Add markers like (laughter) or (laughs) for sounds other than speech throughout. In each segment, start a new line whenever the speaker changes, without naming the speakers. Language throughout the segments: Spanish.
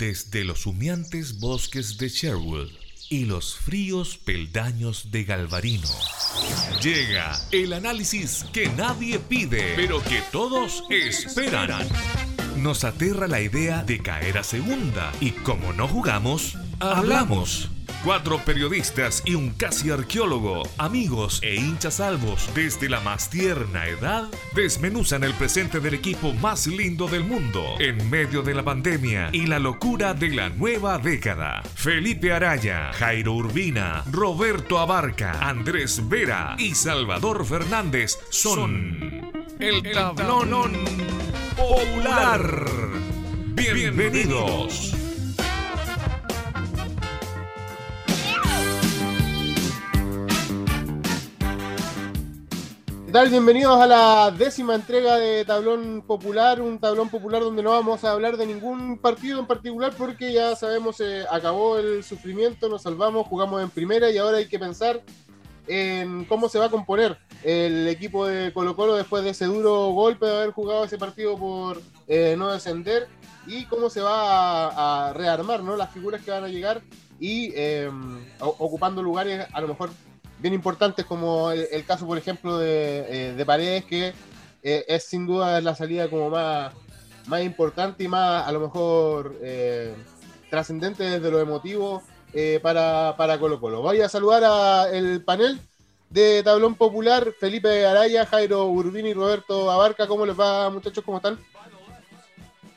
desde los humeantes bosques de Sherwood y los fríos peldaños de Galvarino. Llega el análisis que nadie pide, pero que todos esperan. Nos aterra la idea de caer a segunda y como no jugamos, hablamos. Cuatro periodistas y un casi arqueólogo, amigos e hinchas salvos desde la más tierna edad, desmenuzan el presente del equipo más lindo del mundo en medio de la pandemia y la locura de la nueva década. Felipe Araya, Jairo Urbina, Roberto Abarca, Andrés Vera y Salvador Fernández son el tablón popular. Bienvenidos.
¿Qué? Bienvenidos a la décima entrega de Tablón Popular, un tablón popular donde no vamos a hablar de ningún partido en particular porque ya sabemos, eh, acabó el sufrimiento, nos salvamos, jugamos en primera y ahora hay que pensar en cómo se va a componer el equipo de Colo Colo después de ese duro golpe de haber jugado ese partido por eh, no descender y cómo se va a, rearmar ¿no? las figuras que van a llegar y eh, ocupando lugares a lo mejor bien importantes como el, el caso, por ejemplo, de, eh, de Paredes, que eh, es sin duda la salida como más, más importante y más a lo mejor eh, trascendente desde lo emotivo para, para Colo Colo. Voy a saludar al panel de Tablón Popular, Felipe Araya, Jairo Urbini y Roberto Abarca. ¿Cómo les va, muchachos? ¿Cómo están?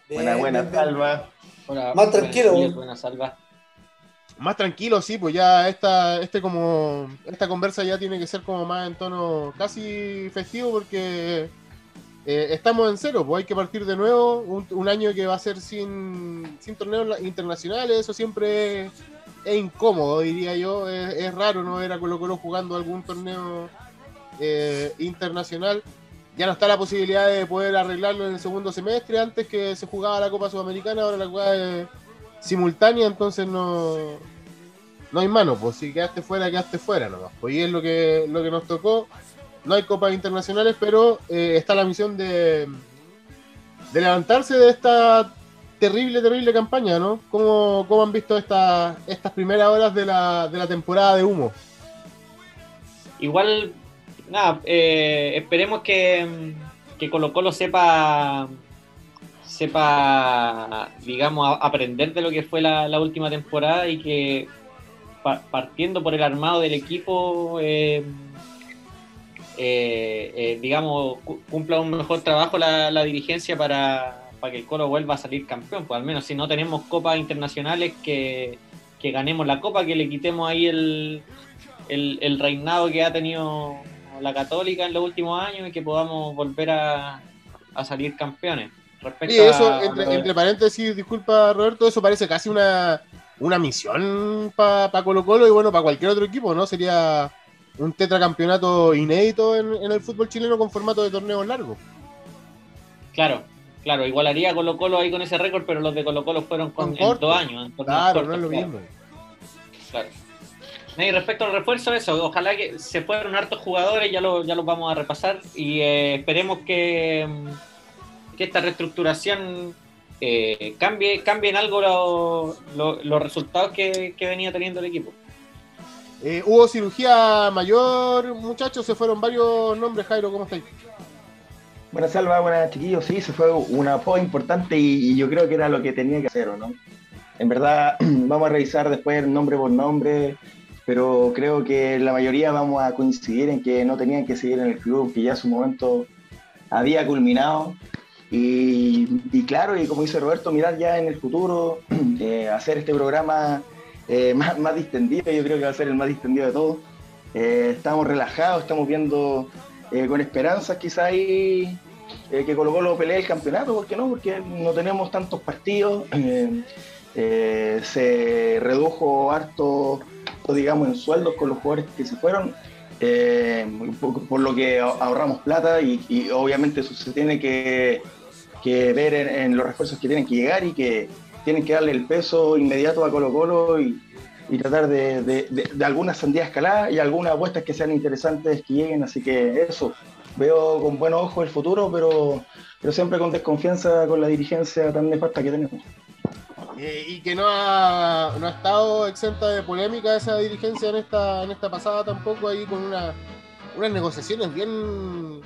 Buena, buena, Salva.
Hola, más tranquilo.
Buena, Salva
más tranquilo, sí, pues ya esta, este como, esta conversa ya tiene que ser como más en tono casi festivo porque eh, estamos en cero, pues hay que partir de nuevo, un, año que va a ser sin, sin torneos internacionales, eso siempre es, incómodo, diría yo, es, es, raro no ver a Colo Colo jugando algún torneo eh, internacional. Ya no está la posibilidad de poder arreglarlo en el segundo semestre, antes que se jugaba la Copa Sudamericana, ahora la jugada es simultánea, entonces no, no hay mano, pues si quedaste fuera, quedaste fuera nomás. Pues y es lo que, lo que nos tocó. No hay copas internacionales, pero eh, está la misión de, de levantarse de esta terrible, terrible campaña, ¿no? ¿Cómo, cómo han visto esta, estas primeras horas de la, de la temporada de humo?
Igual, nada, eh, esperemos que, que Colo Colo sepa sepa, digamos, aprender de lo que fue la última temporada y que partiendo por el armado del equipo, eh, eh, eh, digamos, cumpla un mejor trabajo la, la dirigencia para, para, que el Colo vuelva a salir campeón. Pues al menos si no tenemos copas internacionales, que, que ganemos la copa, que le quitemos ahí el, el, el, reinado que ha tenido la Católica en los últimos años y que podamos volver a, a salir campeones.
Respecto y eso, entre, a... entre paréntesis, disculpa Roberto, eso parece casi una una misión para pa Colo Colo y bueno, para cualquier otro equipo, ¿no? Sería un tetracampeonato inédito en, en, el fútbol chileno con formato de torneos largos.
Claro, claro, igualaría Colo Colo ahí con ese récord, pero los de Colo Colo fueron con,
con
dos años. En
claro, cortos, no es lo claro. mismo.
Claro. Y respecto al refuerzo, eso, ojalá que se fueron hartos jugadores, ya lo, ya los vamos a repasar y eh, esperemos que, que esta reestructuración eh, cambie, cambie en algo lo, lo, los resultados que, que, venía teniendo el equipo.
Eh, hubo cirugía mayor, muchachos, se fueron varios nombres, Jairo, ¿cómo estáis?
Buenas salva, buenas chiquillos, sí, se fue una pos importante y, y, yo creo que era lo que tenía que hacer, ¿no? En verdad, (clears throat) vamos a revisar después nombre por nombre, pero creo que la mayoría vamos a coincidir en que no tenían que seguir en el club, que ya su momento había culminado y, claro, y como dice Roberto, mirar ya en el futuro, (clears throat) eh, hacer este programa eh, (laughs) más, más, distendido, yo creo que va a ser el más distendido de todos. Eh, estamos relajados, estamos viendo con esperanzas quizá ahí que Colo Colo pelee el campeonato, ¿por qué no? Porque no tenemos tantos partidos, (clears throat) se redujo harto, digamos, en sueldos con los jugadores que se fueron. Por, por, lo que ahorramos plata y, y obviamente eso se tiene que, que ver en, los refuerzos que tienen que llegar y que tienen que darle el peso inmediato a Colo Colo y, y tratar de, de, de, de, algunas sandías escaladas y algunas apuestas que sean interesantes que lleguen. Así que eso, veo con buen ojo el futuro, pero, pero siempre con desconfianza con la dirigencia tan nefasta que tenemos.
Eh, y que no ha, no ha estado exenta de polémica esa dirigencia en esta, en esta pasada tampoco, ahí con una, unas negociaciones bien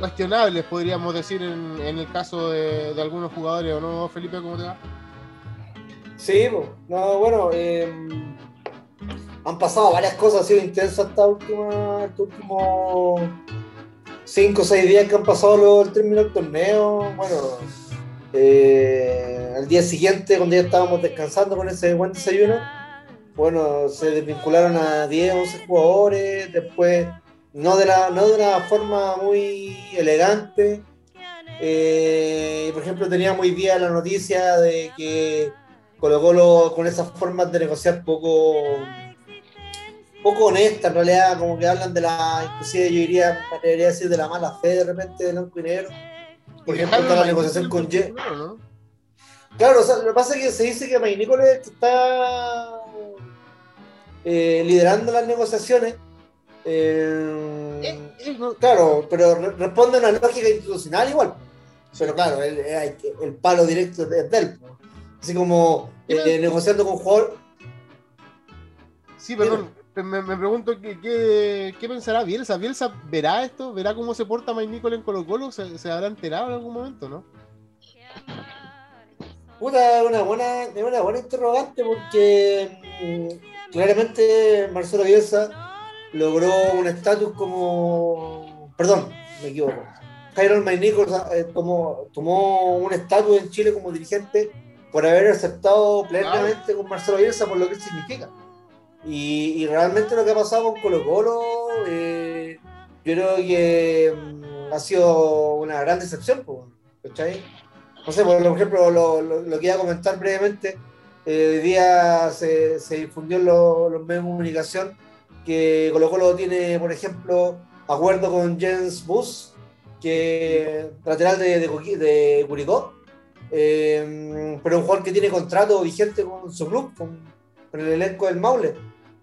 cuestionables, podríamos decir, en, en el caso de, algunos jugadores, ¿o no, Felipe? ¿Cómo te va?
Sí, no, bueno, eh, han pasado varias cosas, ha sido intenso esta última, estos últimos 5 o 6 días que han pasado los, el término del torneo. Bueno, eh, al día siguiente, cuando ya estábamos descansando con ese buen desayuno, bueno, se desvincularon a 10, 11 jugadores, después no de, la, no de una forma muy elegante. Eh, por ejemplo, teníamos hoy día la noticia de que Colo Colo con esas formas de negociar poco poco honesta en realidad, como que hablan de la, inclusive yo diría, me debería decir de la mala fe de repente de blanco y negro. Por ejemplo, está la negociación con J. Claro, o sea, lo que pasa es que se dice que May Nicolet está eh, liderando las negociaciones. Eh, eh, eh claro, pero responde a una lógica institucional igual. Pero claro, el, el palo directo es de él. Así como eh, negociando con jugador.
Sí, perdón me, me pregunto qué, qué, qué, pensará Bielsa. ¿Bielsa verá esto? ¿Verá cómo se porta Mike Nicole en Colo Colo? ¿Se, ¿Se, habrá enterado en algún momento, no?
Puta, una buena, una buena interrogante porque mm, claramente Marcelo Bielsa logró un estatus como... Perdón, me equivoco. Jairo Mike Nichols eh, tomó, tomó un estatus en Chile como dirigente por haber aceptado plenamente con Marcelo Bielsa por lo que significa. Y, realmente lo que ha pasado con Colo Colo, eh, yo creo que mm, ha sido una gran decepción. ¿cachai? No sé, por ejemplo, lo, lo, lo que iba a comentar brevemente, eh, hoy día se, se difundió en los medios de comunicación que Colo Colo tiene, por ejemplo, acuerdo con Jens Bus, que lateral de, de, de Curicó, eh, pero un jugador que tiene contrato vigente con su club, con, con el elenco del Maule.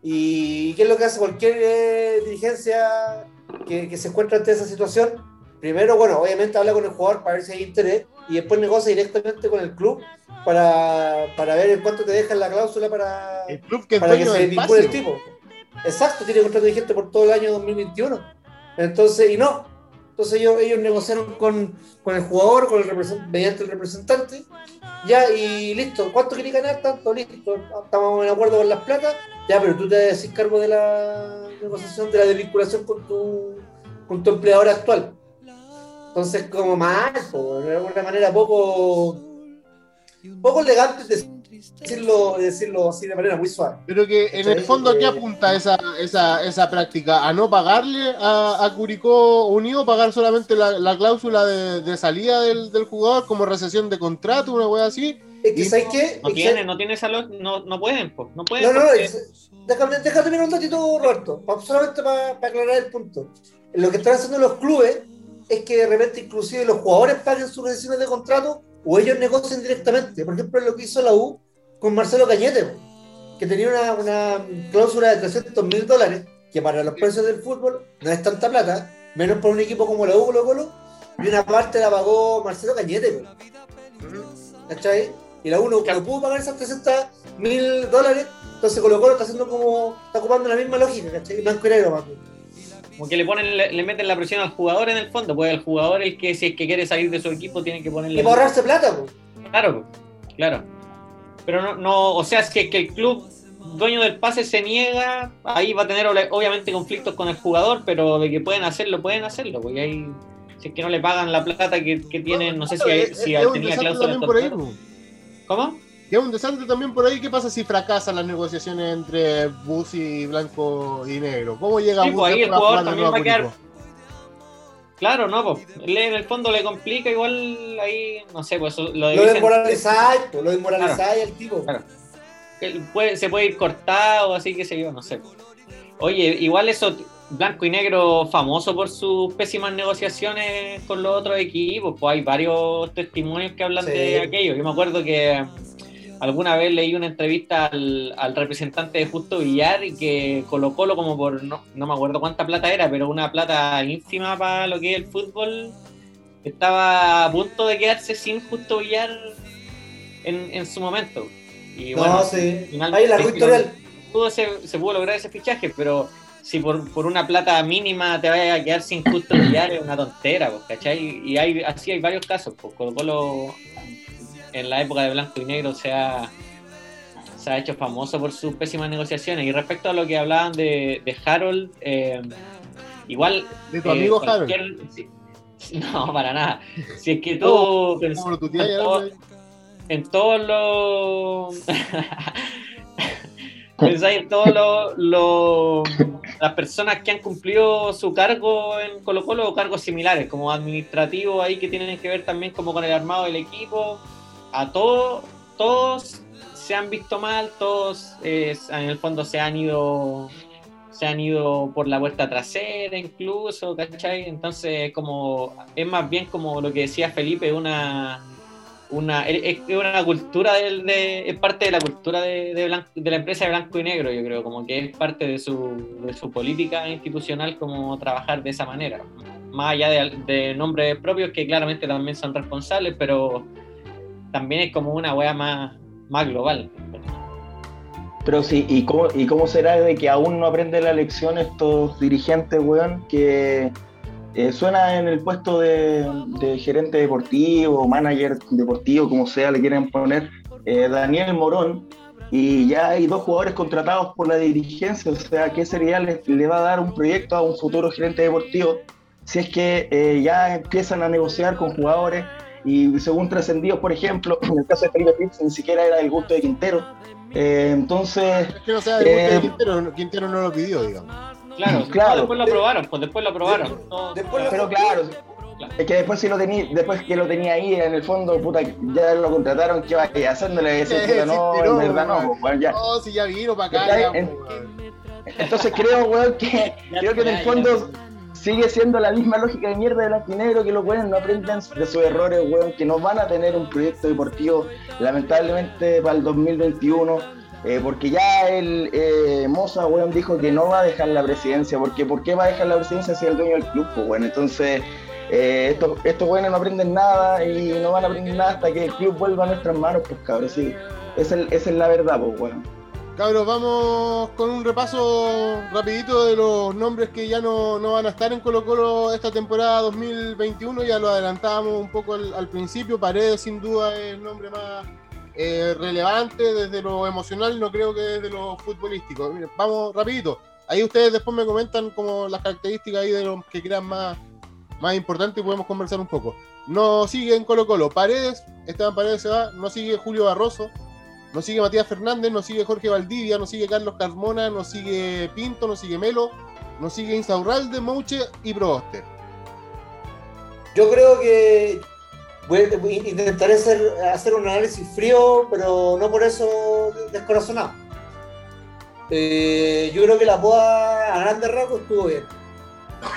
¿Y qué es lo que hace cualquier eh, dirigencia que, que, se encuentra ante esa situación? Primero, bueno, obviamente habla con el jugador para ver si hay interés y después negocia directamente con el club para, para ver en cuánto te dejan la cláusula para,
el club que
para que se vincule el tipo. Exacto, tiene contrato vigente por todo el año 2021. Entonces, y no, entonces ellos, ellos negociaron con, con el jugador, con el mediante el representante, ya y listo. ¿Cuánto quiere ganar? Tanto, listo. Estamos en acuerdo con las platas, ya, pero tú te haces cargo de la negociación, de la desvinculación con tu, con tu empleador actual. Entonces, como más, de alguna manera poco, poco elegante de decirlo, decirlo así de manera muy suave.
Pero que en el fondo, ¿a qué apunta esa, esa, esa práctica? ¿A no pagarle a, a Curicó Unido, pagar solamente la, la cláusula de, de salida del, del, jugador como recesión de contrato, una wea así?
Es que, ¿sabes qué?
No tiene, no tiene esa no, no pueden, po, no pueden.
No, no, porque... déjame, déjame mirar un ratito, Roberto, solamente para, para aclarar el punto. Lo que están haciendo los clubes es que de repente inclusive los jugadores paguen sus rescisiones de contrato o ellos negocian directamente. Por ejemplo, lo que hizo la U con Marcelo Cañete, que tenía una, una cláusula de 300 mil dólares, que para los precios del fútbol no es tanta plata, menos para un equipo como la U Colo Colo, y una parte la pagó Marcelo Cañete. ¿Cachai? Y la U no, no pudo pagar esas 300 mil dólares, entonces Colo Colo está haciendo como, está ocupando la misma lógica, ¿cachai? Blanco y negro, más
como que le ponen, le, le, meten la presión al jugador en el fondo, pues el jugador el que si es que quiere salir de su equipo tiene que ponerle.
Y para ahorrarse plata, pues.
Claro, claro. Pero no, no, o sea, es que el club dueño del pase se niega, ahí va a tener obviamente conflictos con el jugador, pero de que pueden hacerlo, pueden hacerlo, porque ahí, si es que no le pagan la plata que, que tienen, no, sé si, hay, si
es
tenía cláusula. ¿Cómo?
Y es un desastre también por ahí. ¿Qué pasa si fracasan las negociaciones entre Bus y Blanco y Negro? ¿Cómo llega
sí, Bus pues ahí el jugador también va a quedar. Claro, no, pues. en el fondo le complica igual ahí, no sé, pues lo
de. Lo desmoralizáis, pues, lo desmoralizáis claro, al tipo. Claro.
Puede, se puede ir cortado, así que sé yo, no sé. Oye, igual eso, Blanco y Negro famoso por sus pésimas negociaciones con los otros equipos, pues hay varios testimonios que hablan sí. de aquello. Yo me acuerdo que alguna vez leí una entrevista al, al, representante de Justo Villar y que Colo Colo como por, no, no, me acuerdo cuánta plata era, pero una plata ínfima para lo que es el fútbol, estaba a punto de quedarse sin Justo Villar en, en su momento. Y
No,
bueno,
sí. Ahí la historial.
pudo se, se pudo lograr ese fichaje, pero si por, por una plata mínima te vayas a quedar sin justo brillar es una tontera, pues, ¿cachai? Y hay, así hay varios casos, pues Colo Colo en la época de blanco y negro se ha, se ha hecho famoso por sus pésimas negociaciones. Y respecto a lo que hablaban de, de Harold, eh, igual...
De tu
eh,
amigo Harold.
cualquier- si- (laughs) no, para nada. Si es que (laughs)
Como lo tuteáis,
en todo- en todos los (laughs) pensáis en todos los los- las personas que han cumplido su cargo en Colo Colo o cargos similares como administrativos ahí que tienen que ver también como con el armado del equipo a todos todos se han visto mal todos eh, en el fondo se han ido se han ido por la puerta trasera incluso ¿cachai? entonces como es más bien como lo que decía Felipe una una, es, una cultura del, de, es parte de la cultura de, de, blanco- de la empresa de blanco y negro, yo creo, como que es parte de su, de su política institucional como trabajar de esa manera. Más allá de nombres propios que claramente también son responsables, pero también es como una wea más, más global.
Pero sí, ¿y cómo, ¿y cómo será de que aún no aprenden la lección estos dirigentes, weón, que eh, suena en el puesto de, de gerente deportivo, manager deportivo, como sea, le quieren poner, eh, Daniel Morón, y ya hay dos jugadores contratados por la dirigencia, o sea, ¿qué sería le, le va a dar un proyecto a un futuro gerente deportivo si es que eh, ya empiezan a negociar con jugadores y según trascendidos, por ejemplo, (clears throat) en el caso de Felipe Pitts ni siquiera era del gusto de Quintero, eh, entonces...
Es que no sea de gusto de
Eh,
Quintero, Quintero no lo pidió, digamos.
Claro,
Claro.
después lo aprobaron, pues después lo aprobaron. No,
Después lo-
Pero claro, es que después si lo tenía, después que lo tenía ahí en el fondo, puta, ya lo contrataron, ¿qué va a haciéndole decir,
Sí,
puta,
sí,
no,
tiró,
en verdad no, ya.
No, si ya vino para acá,
Ya,
ya,
en-
weón.
Entonces creo, weón, que
Ya
creo que en el fondo
ya.
Sigue siendo la misma lógica de mierda de blanco y que los weones no aprenden de sus errores, weón, que no van a tener un proyecto deportivo, lamentablemente, para el 2021. eh, porque ya el eh, Moza, weón, dijo que no va a dejar la presidencia, porque ¿por qué va a dejar la presidencia si es el dueño del club? Pues, bueno, entonces eh, estos, estos weones no aprenden nada y no van a aprender nada hasta que el club vuelva a nuestras manos, pues cabrón, sí, esa es, esa es la verdad, pues, weón.
Cabros, vamos con un repaso rapidito de los nombres que ya no, no van a estar en Colo Colo esta temporada 2021. Ya lo adelantábamos un poco al, principio. Paredes sin duda es el nombre más eh, relevante desde lo emocional, no creo que desde lo futbolístico. Vamos rapidito. Ahí ustedes después me comentan como las características ahí de los que crean más, más importantes y podemos conversar un poco. No sigue en Colo Colo. Paredes, Esteban Paredes se va. No sigue Julio Barroso. No sigue Matías Fernández, no sigue Jorge Valdivia, no sigue Carlos Carmona, no sigue Pinto, no sigue Melo, no sigue Insaurralde, Mouche y Proboste.
Yo creo que intentaré hacer, hacer un análisis frío, pero no por eso descorazonado. Eh, yo creo que la poda a grandes rasgos estuvo bien.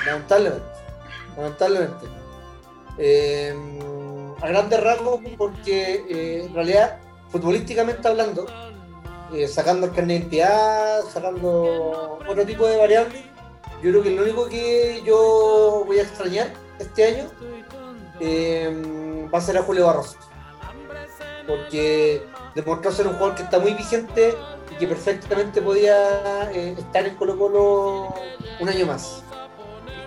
Lamentablemente. Lamentablemente. Eh, a grandes rasgos porque eh, en realidad, futbolísticamente hablando, eh, sacando el carnet de identidad, sacando otro tipo de variables, yo creo que lo único que yo voy a extrañar este año eh, va a ser a Julio Barroso. Porque demostró ser un jugador que está muy vigente y que perfectamente podía eh, estar en Colo Colo un año más.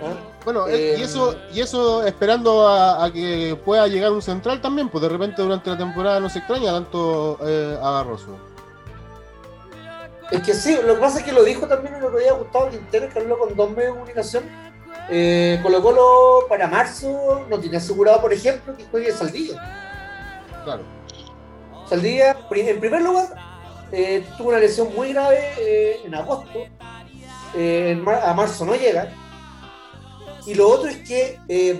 ¿Ah?
Bueno,
Eh,
y eso y eso esperando a, a que pueda llegar un central también, pues de repente durante la temporada no se extraña tanto eh, a Barroso.
Es que sí, lo que pasa es que lo dijo también el otro día Gustavo Quintero, que habló con dos medios de comunicación. Eh, Colo Colo para marzo no tiene asegurado, por ejemplo, que juegue Saldilla.
Claro.
Pri- en primer lugar, eh, tuvo una lesión muy grave eh, en agosto. Eh, en mar- a marzo no llega. Y lo otro es que eh,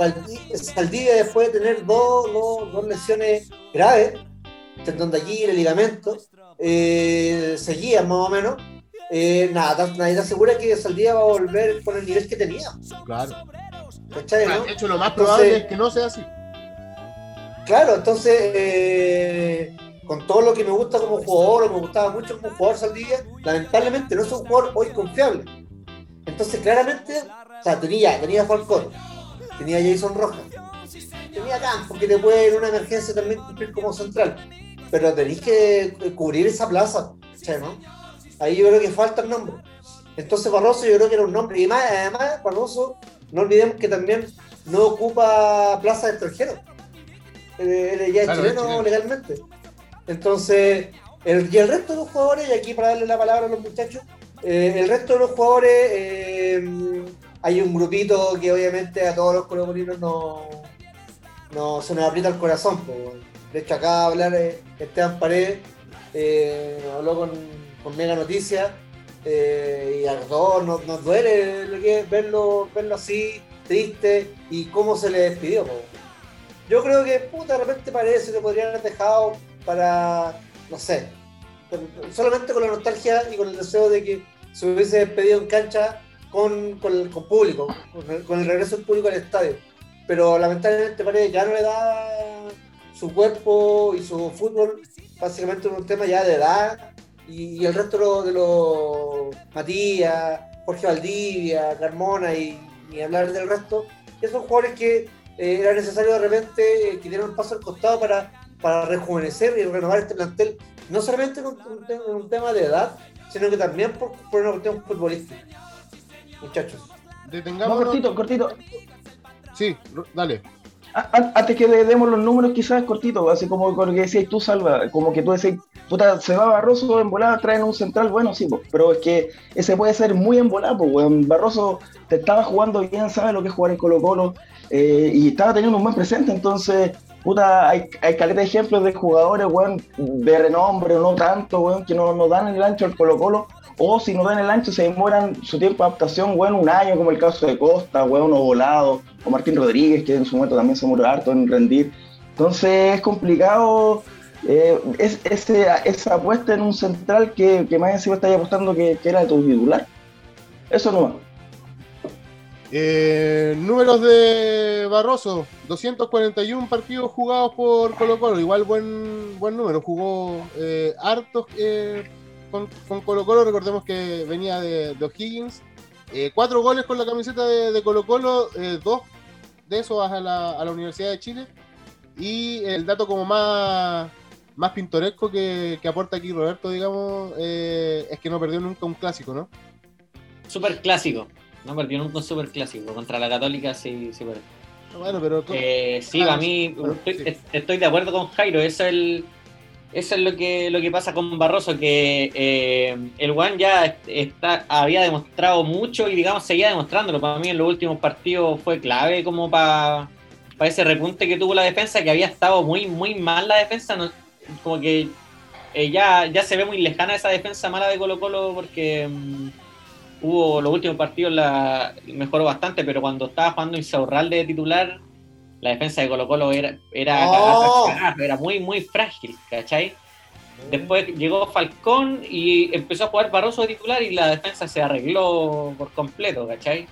Saldivia, después de tener dos, dos- dos lesiones graves, tendón de Aquiles, ligamento, eh, seguían más o menos, eh, nada, nadie te asegura que Saldivia va a volver con el nivel que tenía.
Claro.
¿Cachai, no?
De hecho, lo más
Entonces-
probable es que no sea así.
Claro, entonces, eh, con todo lo que me gusta como jugador, o me gustaba mucho como jugador Saldivia, lamentablemente no es un jugador hoy confiable. Entonces, claramente, o sea, tenía, tenía Falcón, tenía Jason Rojas, tenía Campos, que te puede en una emergencia también cumplir como central. pero tenéis que cubrir esa plaza, ¿no? Ahí yo creo que falta el nombre. Entonces Barroso yo creo que era un nombre. Y más, además, Barroso, no olvidemos que también no ocupa plaza de extranjero. Él, ya es chileno legalmente. Entonces, el, y el resto de los jugadores, y aquí para darle la palabra a los muchachos, eh, el resto de los jugadores, eh, hay un grupito que obviamente a todos los colombianos no, no se nos aprieta el corazón. De hecho, acá hablar eh, Esteban Paredes, habló con, con Mega Noticias, y a todos nos, duele lo que verlo, verlo así, triste, y cómo se le despidió. Yo creo que, puta, de repente parece que podrían haber dejado para, no sé, solamente con la nostalgia y con el deseo de que se hubiese despedido en cancha con, con, con público, con el, regreso del público al estadio. Pero lamentablemente parece ya no le da su cuerpo y su fútbol, básicamente un tema ya de edad, y, el resto de los Matías, Jorge Valdivia, Carmona y, hablar del resto, que son jugadores que eh, era necesario de repente eh, que dieran un paso al costado para, para rejuvenecer y renovar este plantel, no solamente en un, tema de edad, sino que también por, por una cuestión futbolística. Muchachos.
Detengamos.
cortito, cortito.
Sí, dale.
Antes que le demos los números, quizás cortito, así como lo que decías tú, Salva, como que tú decías, puta, se va Barroso en volada, traen un central, bueno, sí, pero es que ese puede ser muy en volada, pues, Barroso te estaba jugando bien, sabe lo que es jugar en Colo Colo, eh, y estaba teniendo un buen presente, entonces, puta, hay, hay caleta de ejemplos de jugadores, weón, de renombre o no tanto, weón, que no nos dan el ancho al Colo Colo, o si no dan el ancho se demoran su tiempo de adaptación, weón, un año, como el caso de Costa, weón, o Volado, o Martín Rodríguez, que en su momento también se murió harto en rendir. Entonces es complicado eh, es, esa apuesta en un central que, que más encima está apostando que, que, era tu titular. Eso no
eh, números de Barroso, 241 partidos jugados por Colo Colo, igual buen, buen número, jugó eh, hartos eh, con, con, Colo Colo, recordemos que venía de, de O'Higgins, eh, cuatro goles con la camiseta de, de Colo Colo, eh, dos de esos a la, a la, Universidad de Chile. Y el dato como más, más pintoresco que, que aporta aquí Roberto, digamos, eh, es que no perdió nunca un clásico, ¿no?
Super clásico. No perdió nunca un super clásico. Contra la Católica sí, sí perdió.
Bueno, pero tú...
eh, sí, a mí estoy, sí. estoy, de acuerdo con Jairo. Eso es el, eso es lo que, lo que pasa con Barroso, que eh, el Juan ya está, había demostrado mucho y digamos seguía demostrándolo. Para mí en los últimos partidos fue clave como para, para ese repunte que tuvo la defensa, que había estado muy, muy mal la defensa. Como que eh, ya, ya se ve muy lejana esa defensa mala de Colo Colo porque um, hubo los últimos partidos la mejoró bastante, pero cuando estaba jugando Insaurralde de titular la defensa de Colo Colo era, era, oh. era muy, muy frágil, ¿cachai? Después llegó Falcón y empezó a jugar Barroso de titular y la defensa se arregló por completo, ¿cachai?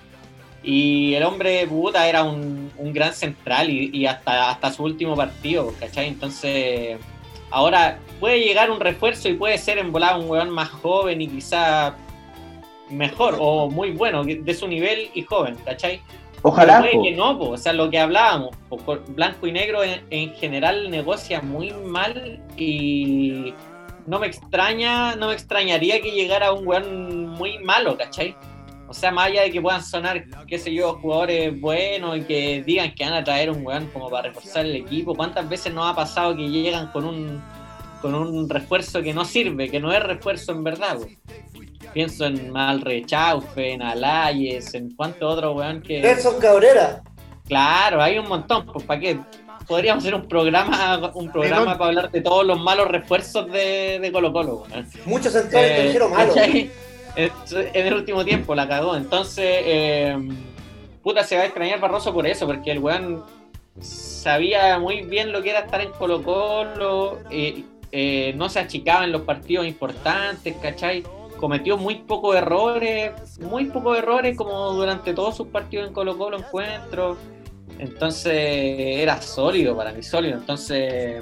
Y el hombre puta era un, un gran central y, y, hasta, hasta su último partido, ¿cachai? Entonces, ahora puede llegar un refuerzo y puede ser en volada un weón más joven y quizá mejor o muy bueno de su nivel y joven, ¿cachai?
Ojalá.
que no, po. o sea, lo que hablábamos, po. blanco y negro en, en, general negocia muy mal y no me extraña, no me extrañaría que llegara un weón muy malo, ¿cachai? O sea, más allá de que puedan sonar, qué sé yo, jugadores buenos y que digan que van a traer un weón como para reforzar el equipo, ¿cuántas veces nos ha pasado que llegan con un con un refuerzo que no sirve, que no es refuerzo en verdad? Pienso en Malrechaufe, en Alayes, en cuánto otro weón que.
Nelson Cabrera.
Claro, hay un montón, pues ¿para qué? Podríamos hacer un programa, un programa para hablar de todos los malos refuerzos de, de Colo Colo.
Weón. Muchos centrales eh, extranjeros malos.
En el último tiempo la cagó. Entonces, eh, puta, se va a extrañar Barroso por eso, porque el weón sabía muy bien lo que era estar en Colo Colo, eh, eh, no se achicaba en los partidos importantes, ¿cachai? Cometió muy pocos errores, muy pocos errores como durante todos sus partidos en Colo Colo encuentros. Entonces era sólido para mí, sólido. Entonces,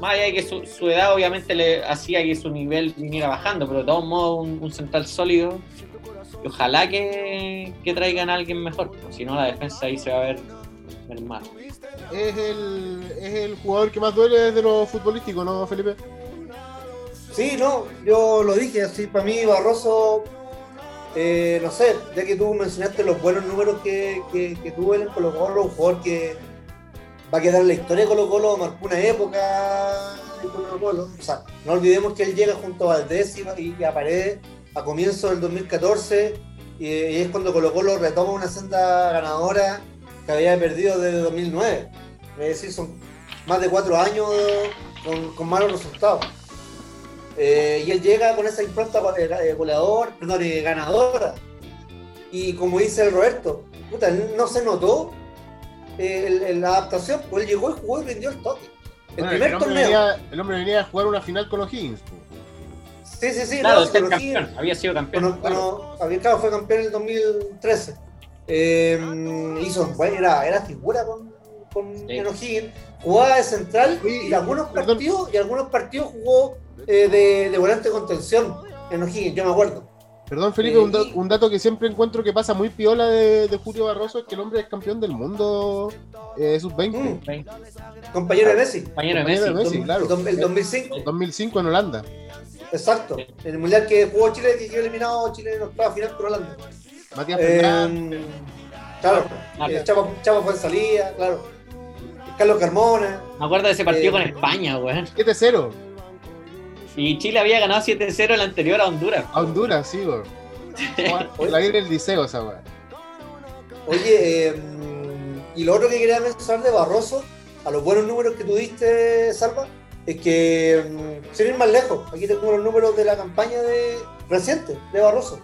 más allá de que su, edad obviamente le hacía que su nivel viniera bajando, pero de todos modos un, central sólido. Y ojalá que, que, traigan a alguien mejor, si no la defensa ahí se va a ver Mermado.
Es el, es el jugador que más duele desde lo futbolístico, ¿no, Felipe?
Sí, no, yo lo dije, así para mí Barroso, eh, no sé, ya que tú mencionaste los buenos números que, que, tuvo él en Colo Colo, un jugador que va a quedar en la historia de Colo Colo, marcó una época de Colo Colo. O sea, no olvidemos que él llega junto a Valdés y, y a Paredes a comienzos del 2014 y, y es cuando Colo Colo retoma una senda ganadora que había perdido desde 2009. Es decir, son más de cuatro años con, con malos resultados. Eh, y él llega con esa impronta eh, eh, goleador, perdón, ganadora. Y como dice el Roberto, puta, no se notó el- el- la adaptación, pues él llegó y jugó y rindió el toque. El
Bueno,
primer torneo.
venía- el hombre venía a jugar una final con los Higgins. po.
Sí, sí, sí,
Claro,
no,
campeón. Había sido campeón.
Bueno, bueno, Javier Cabo fue campeón en el 2013. Eh, hizo, bueno, era, era figura con, con
Sí.
Ken O'Higgins. Jugaba de central y algunos
perdón.
partidos, y algunos partidos jugó eh, de, de volante de contención en O'Higgins, yo me acuerdo.
Perdón, Felipe,
Eh,
un, da-
y-
un dato que siempre encuentro que pasa muy piola de, de Julio Barroso es que el hombre es campeón del mundo eh, sub-20.
Mm, compañero de Messi.
Compañero de
Compañero de
Messi.
Messi, claro.
El 2005,
2005 en Holanda.
exacto. En el mundial que jugó Chile, que quedó eliminado Chile en octava final por Holanda.
Matías Fernández.
Eh, claro, eh, Chavo, Chavo fue en salida, claro. Carlos Carmona.
Me acuerdo de ese partido
Eh,
con España, weón.
7-0
Y Chile había ganado 7-0 el anterior a Honduras.
a Honduras, sí, güey. La vi en el liceo esa weá.
Oye, eh, y lo otro que quería mencionar de Barroso, a los buenos números que tuviste, Salva, es que, mm, sin ir más lejos, aquí tengo los números de la campaña de reciente de Barroso.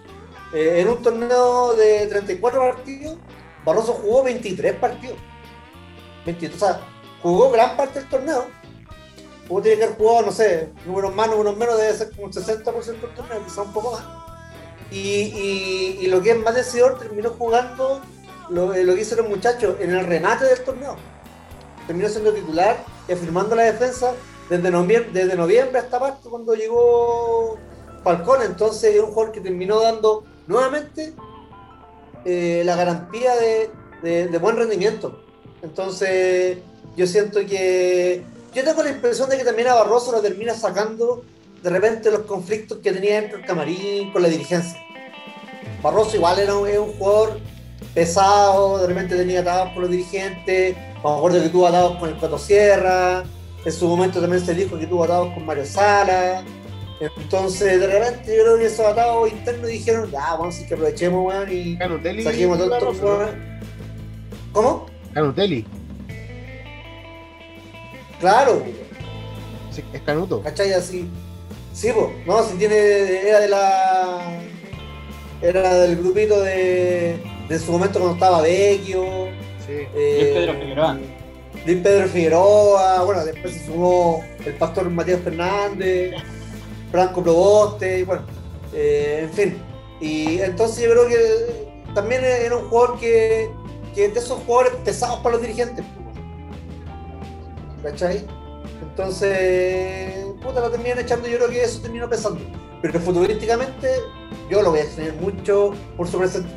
Eh, en un torneo de 34 partidos, Barroso jugó 23 partidos. 23, o sea, jugó gran parte del torneo. Como tiene que haber jugado, no sé, números más, números menos, debe ser como un 60% del torneo, quizá un poco más. Y, y- lo que es más decidor, terminó jugando lo, eh, que hicieron los muchachos en el remate del torneo. Terminó siendo titular y afirmando la defensa desde noviembre, desde noviembre hasta marzo cuando llegó Falcón. Entonces es un jugador que terminó dando nuevamente eh, la garantía de- de buen rendimiento. Entonces yo siento que... Yo tengo la impresión de que también a Barroso lo termina sacando de repente los conflictos que tenía dentro del camarín con la dirigencia. Barroso igual era un, jugador pesado, de repente tenía atados con los dirigentes, me acuerdo que tuvo atados con el Coto Sierra, en su momento también se dijo que tuvo atados con Mario Sala, entonces de repente yo creo que esos atados internos dijeron, ya, vamos a que aprovechemos, weón, y
Canutelli.
saquemos todo esto,
Barroso,
weón". ¿Cómo?
Canutelli.
Claro,
Sí, es Canuto.
¿cachai? Así. Sí, pues, no, si tiene, era de la. Era del grupito de. de su momento cuando estaba Vecchio.
Sí.
eh,
Luis Pedro Figueroa.
Luis Pedro Figueroa, bueno, después se sumó el pastor Matías Fernández, Franco Proboste, y bueno, eh, en fin. Y entonces yo creo que también era un jugador que, que de esos jugadores pesados para los dirigentes. ¿Cachai? Entonces, puta, lo terminan echando, yo creo que eso terminó pesando. Pero futbolísticamente, yo lo voy a extrañar mucho por su presencia.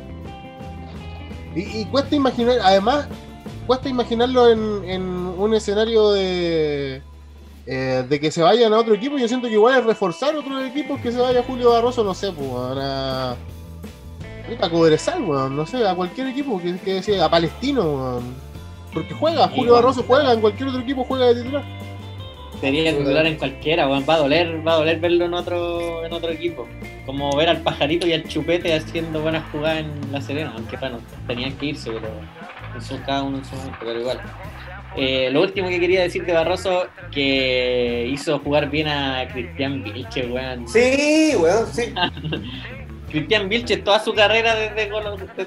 Y, cuesta imaginar, además, cuesta imaginarlo en, en un escenario de, eh, de que se vayan a otro equipo. Yo siento que igual es reforzar otros equipos que se vaya Julio Barroso, no sé, pues, a, a Cobresal, weón, no sé, a cualquier equipo que, que sea, a Palestino, weón. Porque juega,
Sí,
Julio. Barroso juega, en cualquier otro equipo juega de titular.
Sería titular en cualquiera, weón. Va a doler, va a doler verlo en otro, en otro equipo. Como ver al pajarito y al chupete haciendo buenas jugadas en la Serena, aunque bueno, tenían que irse, pero en su, cada uno en su momento, pero igual. Eh, lo último que quería decir de Barroso, que hizo jugar bien a Cristian Vilches, weón.
Sí, weón, sí. (laughs)
Cristian Vilches toda su carrera desde,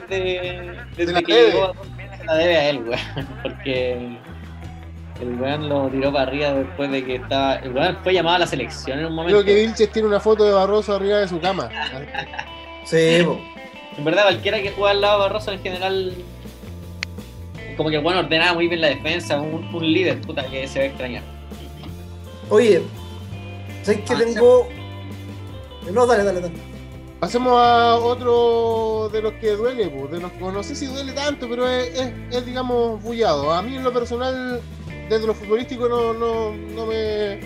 desde, desde
la
que se la debe a él, weón. (laughs) Porque el weón lo tiró para arriba después de que estaba. El weón fue llamado a la selección en un momento.
Creo que Vilches tiene una foto de Barroso arriba de su cama.
Sí, po.
En verdad, cualquiera que juega al lado de Barroso en general. Como que el weón ordenaba muy bien la defensa, un, un líder, puta, que se va a extrañar.
Oye, ¿sabes que
Ah,
tengo.? No, dale, dale, dale.
Pasemos a otro de los que duele, pues, de los no sé si duele tanto, pero es, es, es, digamos, bullado. A mí en lo personal, desde lo futbolístico no, no, no me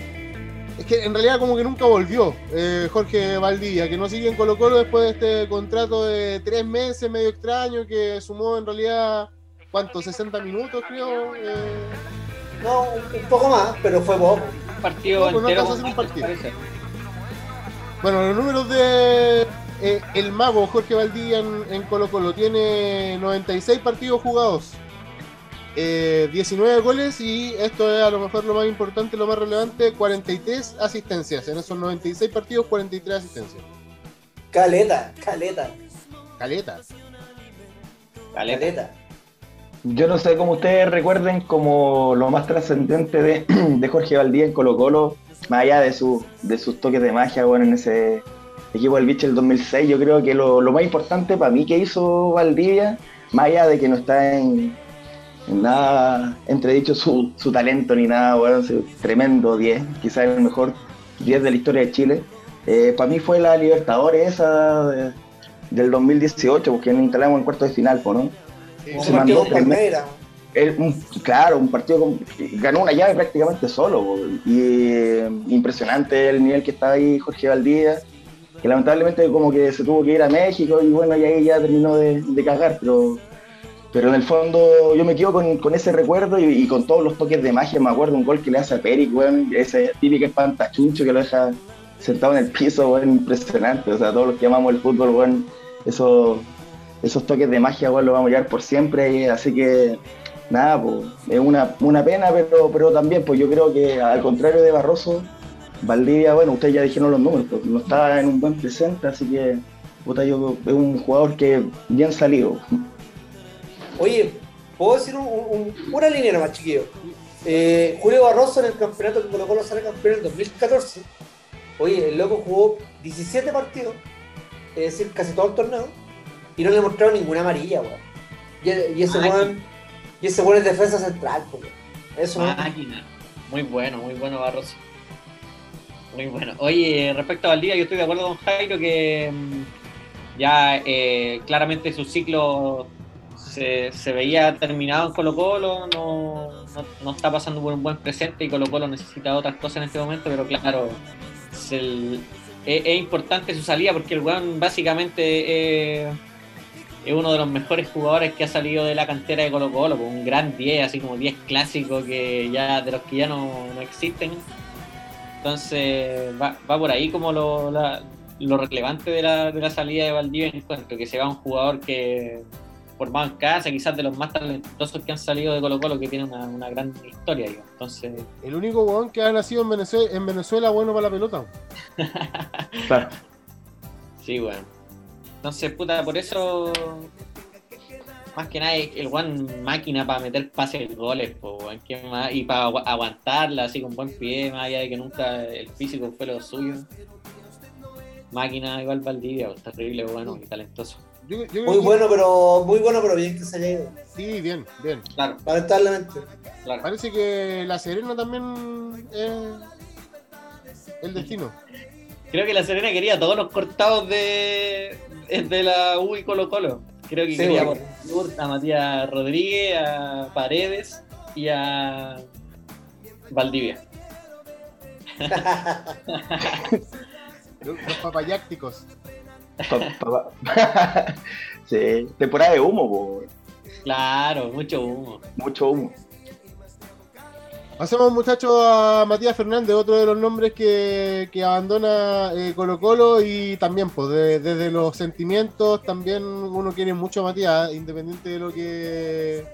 es que en realidad como que nunca volvió eh, Jorge Valdivia, que no sigue en Colo Colo después de este contrato de tres meses medio extraño que sumó en realidad, ¿cuánto? ¿60 minutos creo? Eh...
No, un, poco más, pero fue poco.
Un partido no, entero.
un partido. Bueno, los números de eh, el mago Jorge Valdivia en, en Colo Colo tiene 96 partidos jugados. 19 eh, goles y esto es a lo mejor lo más importante, lo más relevante, 43 asistencias. En esos 96 partidos, 43 asistencias.
Caleta, caleta.
Caleta.
Caleta.
Yo no sé cómo ustedes recuerden como lo más trascendente de, (clears throat) de, Jorge Valdía en Colo Colo, más allá de, su, de sus toques de magia bueno, en ese equipo del Bicho del 2006, yo creo que lo, lo más importante para mí que hizo Valdivia, más allá de que no está en, nada entredicho su, su talento ni nada, bueno, tremendo 10, quizás el mejor 10 de la historia de Chile. Eh, para mí fue la Libertadores esa del 2018, porque nos instalamos en cuarto de final, ¿no?
Se mandó
un, claro, un partido con, ganó una llave prácticamente solo y eh, impresionante el nivel que estaba ahí Jorge Valdía que lamentablemente como que se tuvo que ir a México y bueno y ahí ya terminó de, de cagar pero pero en el fondo yo me quedo con, ese recuerdo y, con todos los toques de magia. Me acuerdo un gol que le hace a Peric, weón, ese típico espantachuncho que lo deja sentado en el piso, weón, impresionante. O sea, todos los que amamos el fútbol, weón, esos, esos toques de magia, weón, los vamos a llevar por siempre. así que, nada, pues, es una, una pena, pero, pero también, pues yo creo que al contrario de Barroso, Valdivia, bueno, ustedes ya dijeron los números, pues, no estaba en un buen presente, así que, puta, yo es un jugador que bien salido.
Oye, ¿puedo decir una línea nomás, chiquillo? Eh, Julio Barroso en el campeonato que colocó los sale campeón en 2014. Oye, el loco jugó 17 partidos, es decir, casi todo el torneo, y no le mostraron ninguna amarilla, weón. Y, ese weón y ese es defensa central, weón.
Eso Máquina. Muy bueno, muy bueno Barroso. Muy bueno. Oye, respecto a Valdivia, yo estoy de acuerdo con Jairo que mm, ya eh, claramente su ciclo se, veía terminado en Colo Colo, no, no, está pasando por un buen presente y Colo Colo necesita otras cosas en este momento, pero claro, es, importante su salida porque el weón básicamente es uno de los mejores jugadores que ha salido de la cantera de Colo Colo, un gran 10, así como 10 clásicos que ya de los que ya no, existen. Entonces va, por ahí como lo, lo relevante de la, de la salida de Valdivia en cuanto que se va un jugador que formado en casa, quizás de los más talentosos que han salido de Colo Colo, que tiene una, gran historia, Entonces...
El único weón que ha nacido en Venezuela, en Venezuela bueno para la pelota.
claro. (laughs) Sí, weón. Entonces, puta, por eso... Más que nada, el weón máquina para meter pases goles, y para aguantarla así con buen pie, más allá de que nunca el físico fue lo suyo. Máquina igual Valdivia, terrible, bueno y talentoso
muy bueno, pero muy bueno, pero bien que se haya ido.
Sí, bien, bien.
Claro. Lamentablemente.
Parece que la Serena también es el destino.
Creo que la Serena quería todos los cortados de, de la U y Colo Colo. Creo que quería a Matías Rodríguez, a Paredes y a Valdivia.
los papayácticos. (laughs)
sí, temporada de humo,
Claro, mucho humo.
Mucho humo.
Hacemos muchachos a Matías Fernández, otro de los nombres que, abandona eh, Colo Colo y también pues desde los sentimientos también uno quiere mucho a Matías, independiente de lo que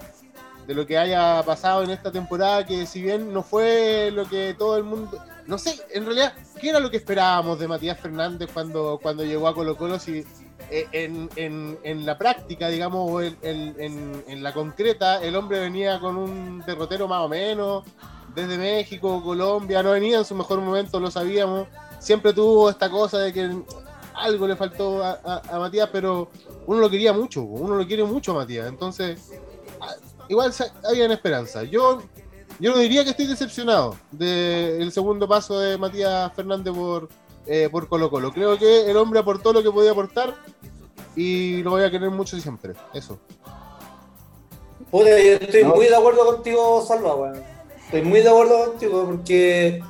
de lo que haya pasado en esta temporada, que si bien no fue lo que todo el mundo, no sé, en realidad, ¿qué era lo que esperábamos de Matías Fernández cuando, cuando llegó a Colo Colo? Si eh, en, la práctica, digamos, o en, la concreta, el hombre venía con un derrotero más o menos, desde México, Colombia, no venía en su mejor momento, lo sabíamos. Siempre tuvo esta cosa de que algo le faltó a, a Matías, pero uno lo quería mucho, uno lo quiere mucho a Matías. Entonces, igual había esperanza. Yo, yo no diría que estoy decepcionado del segundo paso de Matías Fernández por, eh, por Colo Colo. Creo que el hombre aportó lo que podía aportar y lo voy a querer mucho siempre. Eso.
Puta, yo estoy
No.
muy de acuerdo contigo, Salva, weón. Estoy muy de acuerdo contigo porque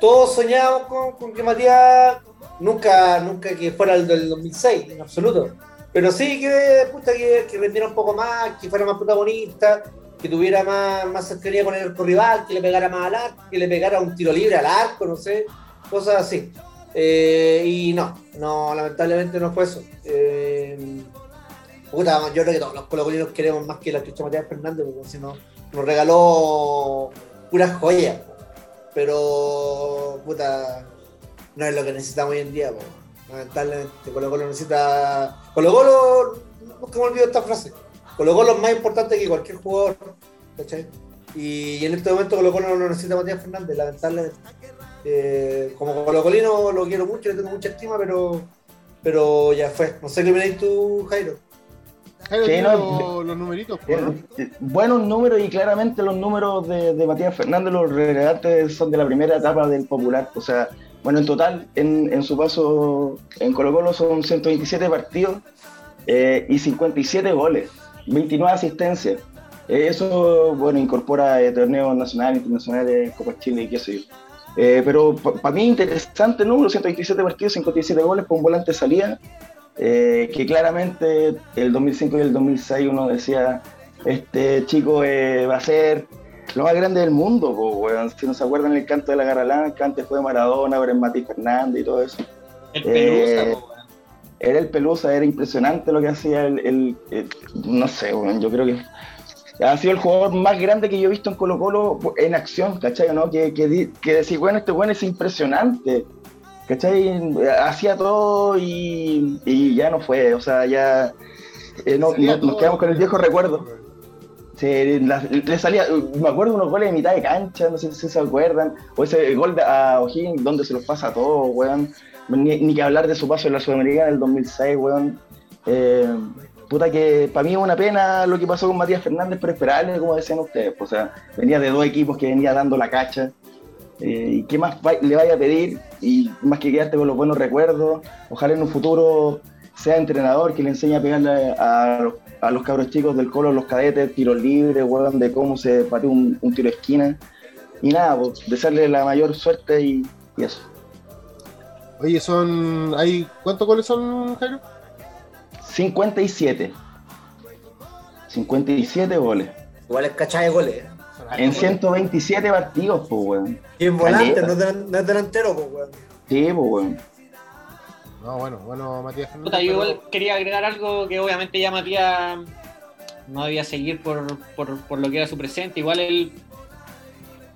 todos soñábamos con, con que Matías nunca, nunca que fuera el del 2006, en absoluto. Pero sí que, puta, que, que rendiera un poco más, que fuera más protagonista, que tuviera más, más cercanía con el rival, que le pegara más al arco, que le pegara un tiro libre al arco, no sé, cosas así. Eh, y no, no, lamentablemente no fue eso. Eh, puta, yo creo que todos los colocolinos queremos más que la chucha Matías Fernández, porque si no, nos regaló puras joyas. Pero, puta, no es lo que necesitamos hoy en día, lamentablemente. Colo Colo necesita. Colo Colo, nunca me olvido esta frase. Colo Colo es más importante que cualquier jugador, ¿cachai? Y, en este momento Colo Colo no necesita Matías Fernández, lamentablemente. Eh, como Colo Colino lo quiero mucho, le tengo mucha estima, pero, pero ya fue. No sé qué me dices tú, Jairo.
Jairo,
Sí, no,
los, los numeritos.
Eh, eh, buenos números y claramente los números de, de Matías Fernández, los relevantes son de la primera etapa del Popular. O sea, bueno, en total, en, en su paso en Colo Colo son 127 partidos eh, y 57 goles, 29 asistencias. Eh, eso, bueno, incorpora eh, torneos nacionales, internacionales, Copa Chile y qué sé yo. Eh, pero para mí interesante el número, 127 partidos, 57 goles por un volante de salida, eh, que claramente el 2005 y el 2006 uno decía, este chico eh, va a ser lo más grande del mundo, po, weón. si no se acuerdan el canto de la Garalán, que antes fue Maradona, ahora es Mati Fernández y todo eso.
El Pelusa, po.
Era el Pelusa, era impresionante lo que hacía el, el- el- no sé, weón, yo creo que ha sido el jugador más grande que yo he visto en Colo Colo en acción, ¿cachai? ¿no? Que, que, que decir, bueno, este weón es impresionante, ¿cachai? Hacía todo y, y ya no fue, o sea, ya eh, no,
Salía
no- nos quedamos con el viejo recuerdo. Se, la- le salía, me acuerdo unos goles de mitad de cancha, no sé si se acuerdan, o ese gol de, a O'Higgins donde se los pasa a todos, weón. Ni, ni que hablar de su paso en la Sudamericana del 2006, weón. Eh, puta que para mí es una pena lo que pasó con Matías Fernández, pero esperable, como decían ustedes. o sea, venía de dos equipos que venía dando la cacha. Eh, ¿Y qué más le vaya a pedir? Y más que quedarte con los buenos recuerdos. Ojalá en un futuro sea entrenador que le enseñe a pegarle a, los- a los cabros chicos del colo, los cadetes, tiros libres, weón, de cómo se patea un, tiro de esquina. Y nada, pues, desearle la mayor suerte y, y eso.
Oye, son. Hay, ¿Cuántos goles son, Jairo?
57. 57 goles.
Igual es cachada de goles. ¿eh?
En 127 partidos, pues, weón.
Y en volante, no es, delan- no es delantero, pues, weón.
Sí, pues, weón.
No, bueno, bueno, Matías Fernández.
Puta, yo
pero-
igual quería agregar algo que obviamente ya Matías no debía seguir por, por, por lo que era su presente. Igual él,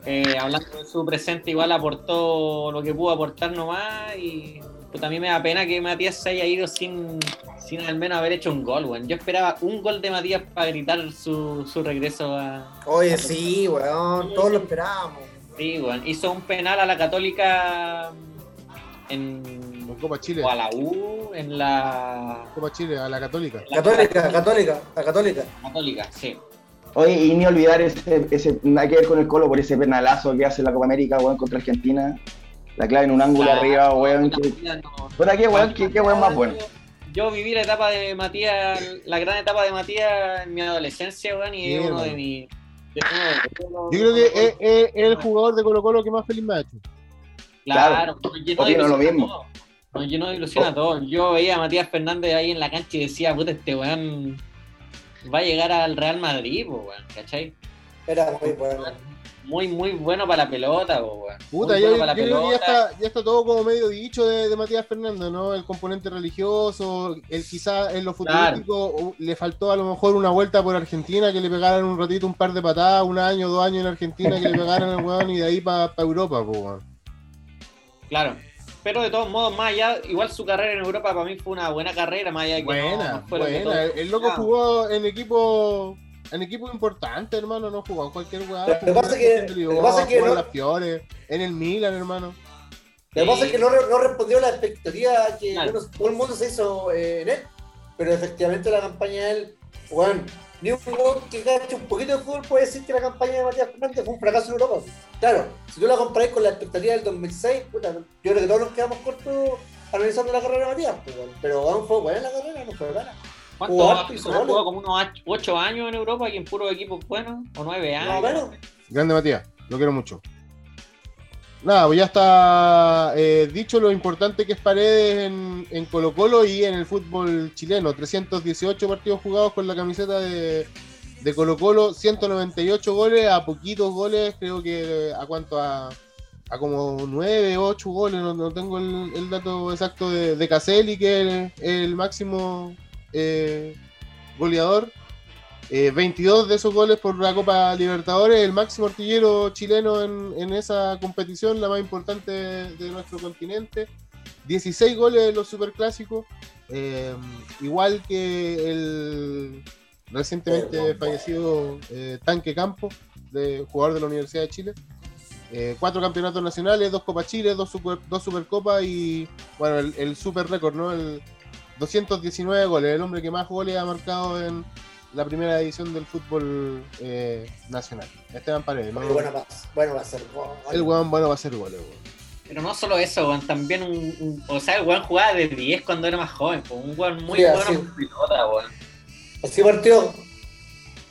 eh, hablando de su presente, igual aportó lo que pudo aportar nomás. Y puta, a mí me da pena que Matías se haya ido sin, sin al menos haber hecho un gol, weón. Yo esperaba un gol de Matías para gritar su, su regreso a.
Oye, sí, weón, todos lo esperábamos.
Sí, weón. Hizo un penal a la Católica en.
Con Copa Chile.
o a la U, en la.
Copa Chile, a la Católica.
Católica, católica, la católica.
Católica, sí.
Oye, y ni olvidar ese, ese, nada que ver con el Colo por ese penalazo que hace en la Copa América, weón, contra Argentina. La clave en un ángulo
Claro,
arriba, weón. Que,
no.
puta, qué weón, qué, qué weón más bueno.
Yo viví la etapa de Matías, la gran etapa de Matías en mi adolescencia, weón, y es uno de mis.
Yo creo que es, es- es el jugador de Colo Colo que más feliz me ha hecho.
Claro, nos llenó de
lo
ilusión a
mismo.
todos. Nos llenó de ilusión a todos. Yo veía a Matías Fernández ahí en la cancha y decía, puta, este weón va a llegar al Real Madrid, po, weón, ¿cachai?
Era muy bueno.
Muy, muy bueno para la pelota, weón.
Puta,
Muy
yo,
bueno para la
creo que ya está, ya está todo como medio dicho de, de Matías Fernández, ¿no? El componente religioso, el quizá en lo futurístico u- le faltó a lo mejor una vuelta por Argentina, que le pegaran un ratito un par de patadas, un año, dos años en Argentina, que le pegaran al weón y de ahí para Europa, pues, weón.
Claro. Pero de todos modos, más allá, igual su carrera en Europa para mí fue una buena carrera, más allá de que
Buena,
no
buena. El, loco
pensaban.
jugó en equipo en equipo importante, hermano, no jugó en cualquier weá.
Lo que
jugó
pasa
en
que- lo que pasa es que no-
las Fiores, en el Milan, hermano.
Lo que pasa es que no, re- no respondió a la expectativa que
Claro.
bueno, todo el mundo se hizo eh, en él. Pero efectivamente la campaña de él, bueno, ni un weón que gaste un poquito de fútbol puede decir que la campaña de Matías Fernández fue un fracaso en Europa. Claro, si tú la comparás con la expectativa del 2006, puta, yo creo que todos nos quedamos cortos analizando la carrera de Matías, pues, weón. pero weón, fue buena la carrera, no fue mala.
¿Cuánto
Jugó
como unos 8 años en Europa y en puro equipos buenos? ¿O 9
Más o
años?
Grande Matías, lo quiero mucho. Nada, pues ya está eh, dicho lo importante que es Paredes en, en Colo Colo y en el fútbol chileno. 318 partidos jugados con la camiseta de, de Colo Colo, 198 goles, a poquitos goles, creo que a cuánto, a, a como 9, 8 goles, no, no tengo el, el dato exacto de, de Caselli, que es el, el máximo eh, goleador. Eh, 22 de esos goles por la Copa Libertadores, el máximo artillero chileno en, en esa competición, la más importante de, de nuestro continente. 16 goles en los superclásicos, eh, igual que el recientemente fallecido eh, Tanque Campo, de, jugador de la Universidad de Chile. Eh, cuatro campeonatos nacionales, dos Copas Chile, dos, super, dos Supercopas y bueno, el, el super récord, ¿no? El 219 goles, el hombre que más goles ha marcado en, la primera edición del fútbol eh, nacional. Esteban Paredes,
paz. Bueno, va a ser. gol.
El weón bueno va a ser goles, weón.
Pero no solo eso, weón, también un, un- O sea, el weón jugaba de 10 cuando era más joven, pues, un weón muy
Sí,
bueno
así.
con pelota, weón.
Así partió.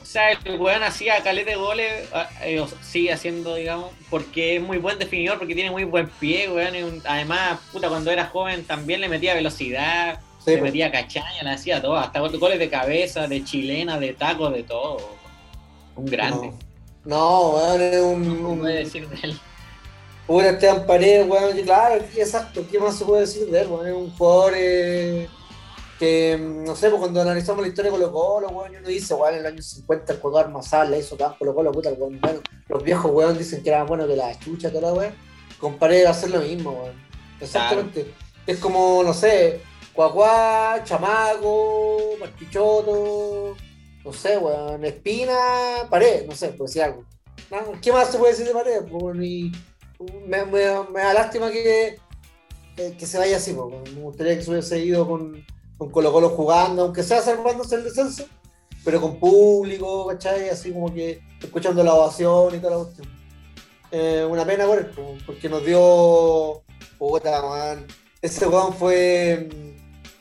O sea, el weón hacía caleta de goles, ah, eh, sigue haciendo, digamos, porque es muy buen definidor, porque tiene muy buen pie, weón. y un- además, puta, cuando era joven también le metía velocidad,
Sí,
le
po.
metía cachaña, le hacía todo, hasta goles de cabeza, de chilena, de taco, de todo. Un grande.
No, no weón, es un.
No
un
puede decir de él.
Puta Esteban Paredes, weón. Claro, exacto. ¿Qué más se puede decir de él, weón? Es un jugador eh, que, mm, no sé, pues cuando analizamos la historia de Colo Colo, weón, uno dice, weón, en el año 50 el jugador Armazal le hizo campo Colo Colo, puta, el weón, bueno, los viejos, weón, dicen que era bueno que la chucha, toda la weón. Con Paredes va a hacer lo mismo, weón. Exactamente. Es como, no sé, Cuacuá, Chamaco, Marquichoto, no sé, weón, Espina, Paredes, no sé, por decir algo. ¿Qué más se puede decir de weón, y me, da lástima que, que, se vaya así, weón. me gustaría que se hubiese seguido con, con Colo Colo jugando, aunque sea salvándose el descenso, pero con público, ¿cachai? Así como que escuchando la ovación y toda la cuestión. Eh, una pena pues, porque nos dio. Puta, man. Ese weón fue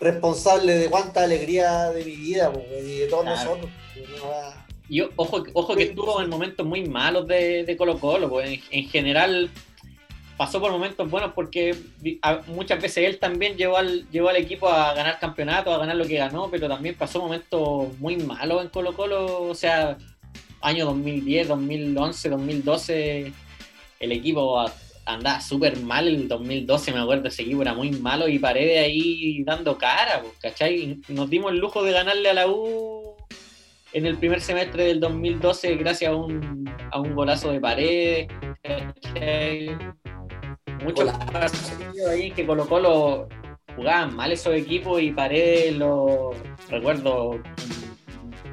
responsable de cuánta alegría de mi vida, pues, y de todos
Claro.
nosotros.
Y ojo, ojo que estuvo en momentos muy malos de, de Colo Colo, pues en, en general pasó por momentos buenos porque a- muchas veces él también llevó al, llevó al equipo a ganar campeonatos, a ganar lo que ganó, pero también pasó momentos muy malos en Colo Colo, o sea, año 2010, 2011, 2012, el equipo andaba súper mal, el 2012 me acuerdo, ese equipo era muy malo y Paredes ahí dando cara, pues, ¿cachai? Nos dimos el lujo de ganarle a la U en el primer semestre del 2012 gracias a un, a un golazo de paredes. ¿cachai? Muchos partidos ahí que Colo Colo jugaban mal esos equipos y Paredes lo recuerdo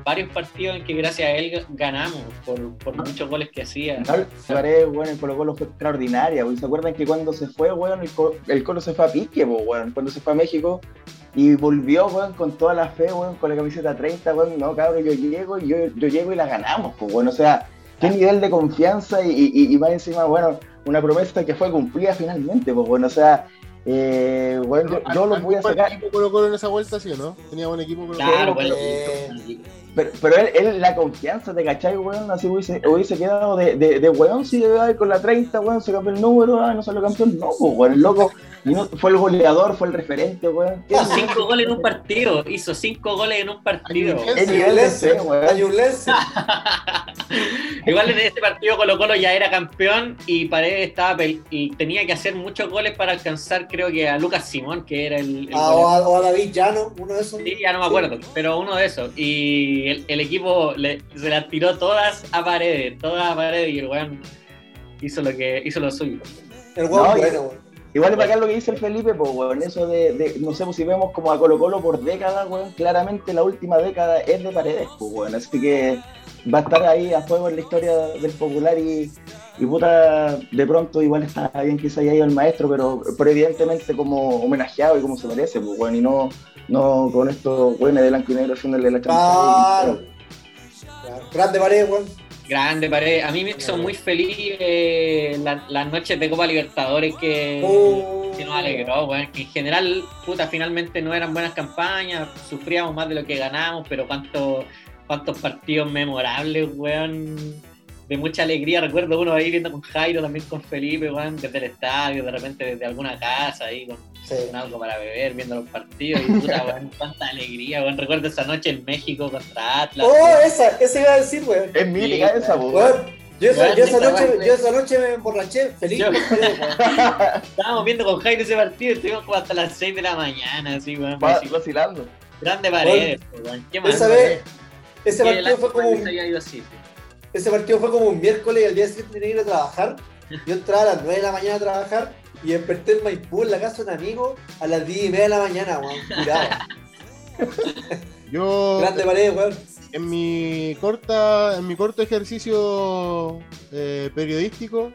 varios partidos en que gracias a él ganamos por, por muchos goles que hacía.
No, Paredes, weón, en Colo Colo fue extraordinaria. ¿Se acuerdan que cuando se fue, weón, el, Co- el Colo se fue a pique, po, weón? Cuando se fue a México y volvió, weón, con toda la fe, weón, con la camiseta 30, weón. No, cabrón, yo llego y yo, yo llego y la ganamos, pues, weón. O sea, qué nivel de confianza y, y, y más encima, bueno, una promesa que fue cumplida finalmente, pues, bueno. O sea, eh, bueno, yo, yo los voy a
¿Buen
sacar.
equipo Colo Colo en esa vuelta, sí o no? Tenía buen equipo Colo Colo.
Claro, bueno,
Eh,
Pero, pero él, él, la confianza, ¿te cachai, weón? Así hubiese, hubiese quedado de, de, de weón, si ay, con la 30, weón, se cambió el número, ah, no salió campeón. No, pues, weón, el loco y no- fue el goleador, fue el referente, weón. ¿Qué
Hizo cinco goles en un partido, hizo cinco goles en un partido.
Ay,
El nivel de fe, weón.
Ayulense. (laughs)
Igual en este partido Colo Colo ya era campeón y Paredes estaba y tenía que hacer muchos goles para alcanzar creo que a Lucas Simón, que era el, el
Ah, o, a, o a David Llano, uno de esos.
Sí, ya no me acuerdo, pero uno de esos. Y el, el equipo le- se las tiró todas a Paredes, todas a Paredes y el weón hizo lo que hizo lo suyo.
El weón
No, y-
bueno, weón.
Igual es bacán lo que dice el Felipe, pues, weón, eso de, de- no sé, pues si vemos como a Colo Colo por décadas, weón, claramente la última década es de Paredes, pues, weón, así que va a estar ahí a fuego en la historia del popular y, y puta, de pronto igual está bien que se haya ido el maestro, pero, pero evidentemente como homenajeado y como se merece, pues, weón, y no, no con estos weones de blanco y negro haciéndole la
Claro.
champán.
Grande pared, weón.
Grande pared. A mí me hizo muy feliz eh, la- las noches de Copa Libertadores que,
Oh.
que nos alegró, weón. Que en general, puta, finalmente no eran buenas campañas, sufríamos más de lo que ganamos, pero cuántos cuántos partidos memorables, weón. De mucha alegría, recuerdo uno ahí viendo con Jairo, también con Felipe, weón, desde el estadio, de repente desde alguna casa ahí con,
Sí.
con algo para beber, viendo los partidos, y puta, (laughs) weón, cuánta alegría, weón. Recuerdo esa noche en México contra Atlas.
Oh,
weón.
esa, esa iba a decir, weón.
Es mítica esa.
Weón, yo esa,
Weón,
yo esa noche, yo esa noche me emborraché feliz.
Yo-. (laughs) Estábamos viendo con Jairo ese partido, estuvimos como hasta las 6 de la mañana, así, weón.
Va
así,
vacilando.
grande pared, weón. Qué más.
Esa vez, ese partido fue como un,
había ido así.
Ese partido fue como un miércoles y al día siguiente tenía que ir a trabajar. Yo entraba a las 9 de la mañana a trabajar y desperté en Maipú en la casa de un amigo a las 10 y media de la mañana, weón. Curado. (laughs)
Yo,
Grande pared, weón.
en mi corta, en mi corto ejercicio eh, periodístico,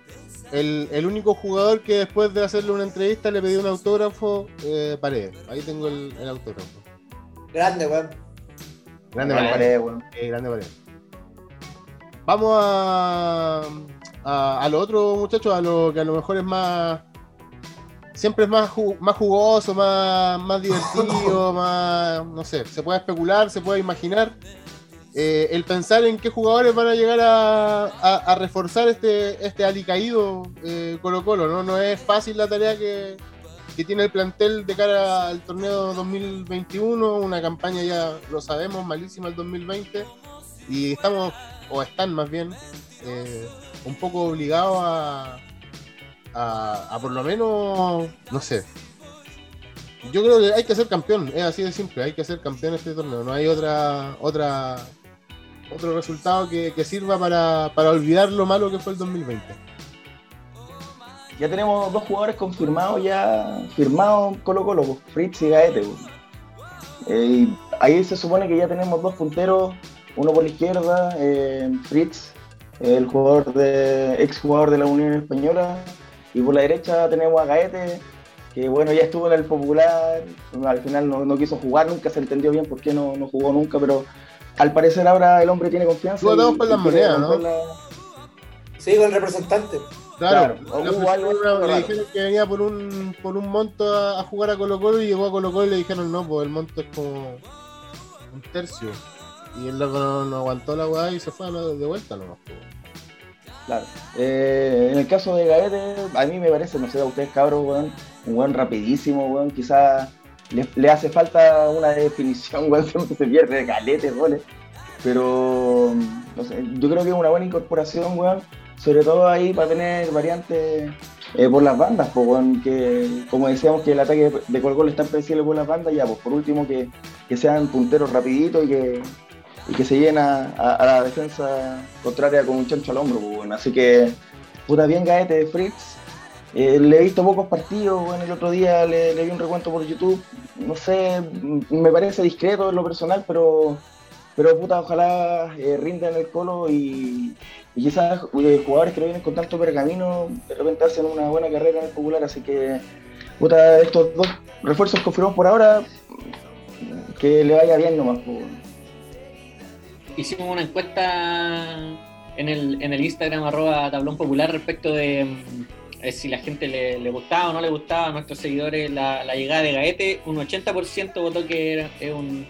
el, el único jugador que después de hacerle una entrevista le pedí un autógrafo, eh, Paredes. Ahí tengo el, el autógrafo.
Grande, weón.
Grande
Grande.
Paredes.
Pared, weón.
Eh, grande Paredes. Vamos a, a, a lo otro, muchachos, a lo que a lo mejor es más. Siempre es más, ju- más jugoso, más, más divertido, (laughs) más. No sé, se puede especular, se puede imaginar. Eh, el pensar en qué jugadores van a llegar a, a- a reforzar este, este alicaído eh, Colo Colo, ¿no? No es fácil la tarea que, que tiene el plantel de cara al torneo 2021, una campaña ya lo sabemos, malísima el 2020, y estamos, o están más bien, eh, un poco obligados a, a, por lo menos, no sé. Yo creo que hay que ser campeón, es así de simple, hay que ser campeón este torneo, no hay otra otra otro resultado que, que sirva para, para olvidar lo malo que fue el 2020.
Ya tenemos dos jugadores confirmados ya, firmados Colo Colo, pues, Fritz y Gaete. pues. Ahí se supone que ya tenemos dos punteros, uno por la izquierda, eh, Fritz, el jugador de, ex jugador de la Unión Española, y por la derecha tenemos a Gaete, que bueno, ya estuvo en el Popular, al final no, no quiso jugar, nunca se entendió bien por qué no, no jugó nunca, pero al parecer ahora el hombre tiene confianza. Y-
por las monedas, ¿no?
la-
Sí, con el representante.
Claro,
Claro, algo
le dijeron que venía por un, por un monto a, a jugar a Colo Colo y llegó a Colo Colo y le dijeron no, pues el monto es como un tercio. Y él loco no, aguantó la weá y se fue de vuelta nomás.
Claro. Eh, en el caso de Gaete, a mí me parece, no sé, a ustedes cabros, weón, un weón rapidísimo, weón, quizás le, le hace falta una definición, (laughs) weón, siempre se pierde calete, goles. Pero, no sé, yo creo que es una buena incorporación, weón, sobre todo ahí para tener variantes eh, por las bandas, pues, que como decíamos que el ataque de Colo está especial por las bandas, ya, pues por último que, que sean punteros rapiditos y que, y que se llena a, la defensa contraria con un chancho al hombro, pues, así que puta bien Gaete de Fritz. Eh, le he visto pocos partidos, bueno, el otro día le, le vi un recuento por YouTube, no sé, me parece discreto en lo personal, pero pero puta, ojalá eh, rinda en el colo y, quizás eh, jugadores que no vienen con tanto pergamino de repente hacen una buena carrera en el popular, así que puta, estos dos refuerzos confirmados por ahora, que le vaya bien nomás. pues.
Hicimos una encuesta en el, en el Instagram arroba tablón popular respecto de mm, eh, si la gente le, le gustaba o no le gustaba a nuestros seguidores la, la llegada de Gaete. Un 80% votó que era es un,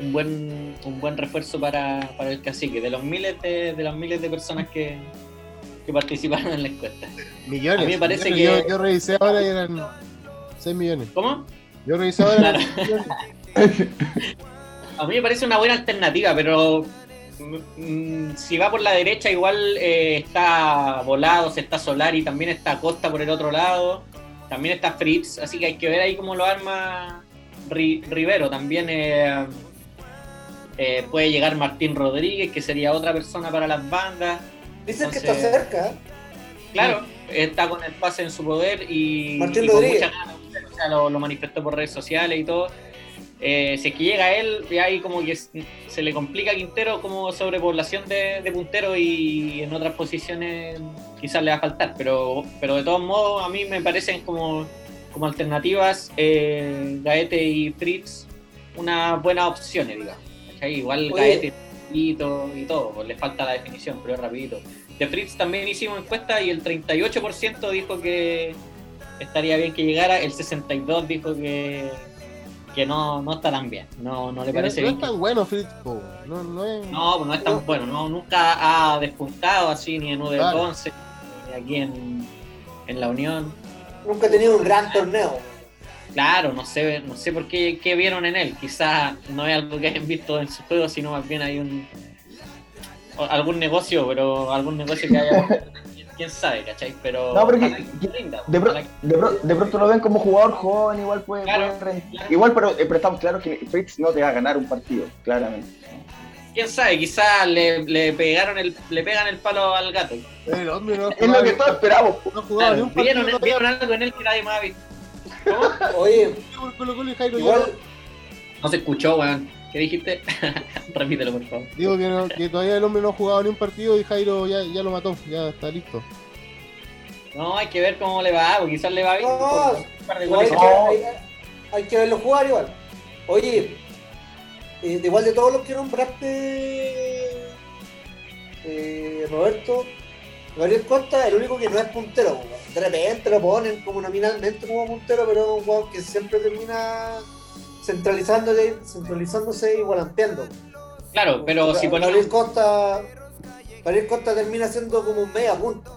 un buen un buen refuerzo para, para el cacique, de los miles de, de las miles de personas que, que participaron en la encuesta.
Millones.
A mí me parece
millones.
que-
Yo, yo revisé ahora y eran 6 millones.
¿Cómo?
Yo revisé ahora y eran (laughs) 6 millones.
A mí me parece una buena alternativa, pero si va por la derecha, igual eh, está Volados, está Solari, también está Costa por el otro lado, también está Fritz, así que hay que ver ahí cómo lo arma Ri- Rivero. También eh, eh, puede llegar Martín Rodríguez, que sería otra persona para las bandas.
Dicen que está cerca.
Claro, está con el pase en su poder y,
Martín
y con
Rodríguez.
muchas ganas, o sea, lo, lo manifestó por redes sociales y todo. Eh, si es que llega él, ya ahí como que se le complica a Quintero como sobrepoblación de, de punteros y en otras posiciones quizás le va a faltar, pero, pero de todos modos a mí me parecen como, como alternativas eh, Gaete y Fritz unas buenas opciones, digamos. ¿cachai? Igual
Oye.
Gaete y todo, pues le falta la definición, pero es rapidito. De Fritz también hicimos encuesta y el 38% dijo que estaría bien que llegara, el 62% dijo que, que no, no está tan bien, no, no le parece
no,
bien.
es
que-
tan bueno, Fritz. po. No, no es.
No, pues no es tan bueno, no, nunca ha despuntado así ni en
Claro.
U11, ni aquí en, en la Unión.
Nunca he tenido un gran torneo.
Claro, no sé, no sé por qué, qué vieron en él. Quizás no es algo que hayan visto en su juego, sino más bien hay un algún negocio, pero algún negocio que haya. (laughs) quién sabe, ¿cachai? Pero.
No, porque-
que rinda,
De, pro- de, pro- de pronto lo ven como jugador joven, igual puede,
Claro,
puede
claro.
Igual, pero, eh, pero estamos claros que Fritz no te va a ganar un partido, claramente.
quién sabe, quizás le, le pegaron el, le pegan el palo al gato.
El hombre no (laughs)
Es lo que todos esperamos.
no ha jugado ni un partido.
vieron,
todavía
vieron algo en él que nadie más ha visto. ¿Cómo?
Oye, igual,
No se escuchó, weón. ¿Qué dijiste? (laughs) Repítelo, por favor.
Digo que, no- que todavía el hombre no ha jugado ni un partido y Jairo ya, ya lo mató, ya está listo.
No, hay que ver cómo le va, porque quizás le va bien.
No,
un par de
igual hay, que,
No.
hay, hay que verlo jugar igual. Oye, eh, de igual de todos los que nombraste, eh, Roberto, Gabriel Costa, el único que no es puntero. De repente lo ponen como nominalmente como puntero, pero es un jugador que siempre termina centralizándose, centralizándose y volanteando.
Claro, pero si
Gabriel
ponemos.
Costa, Gabriel Costa termina siendo como un media punta.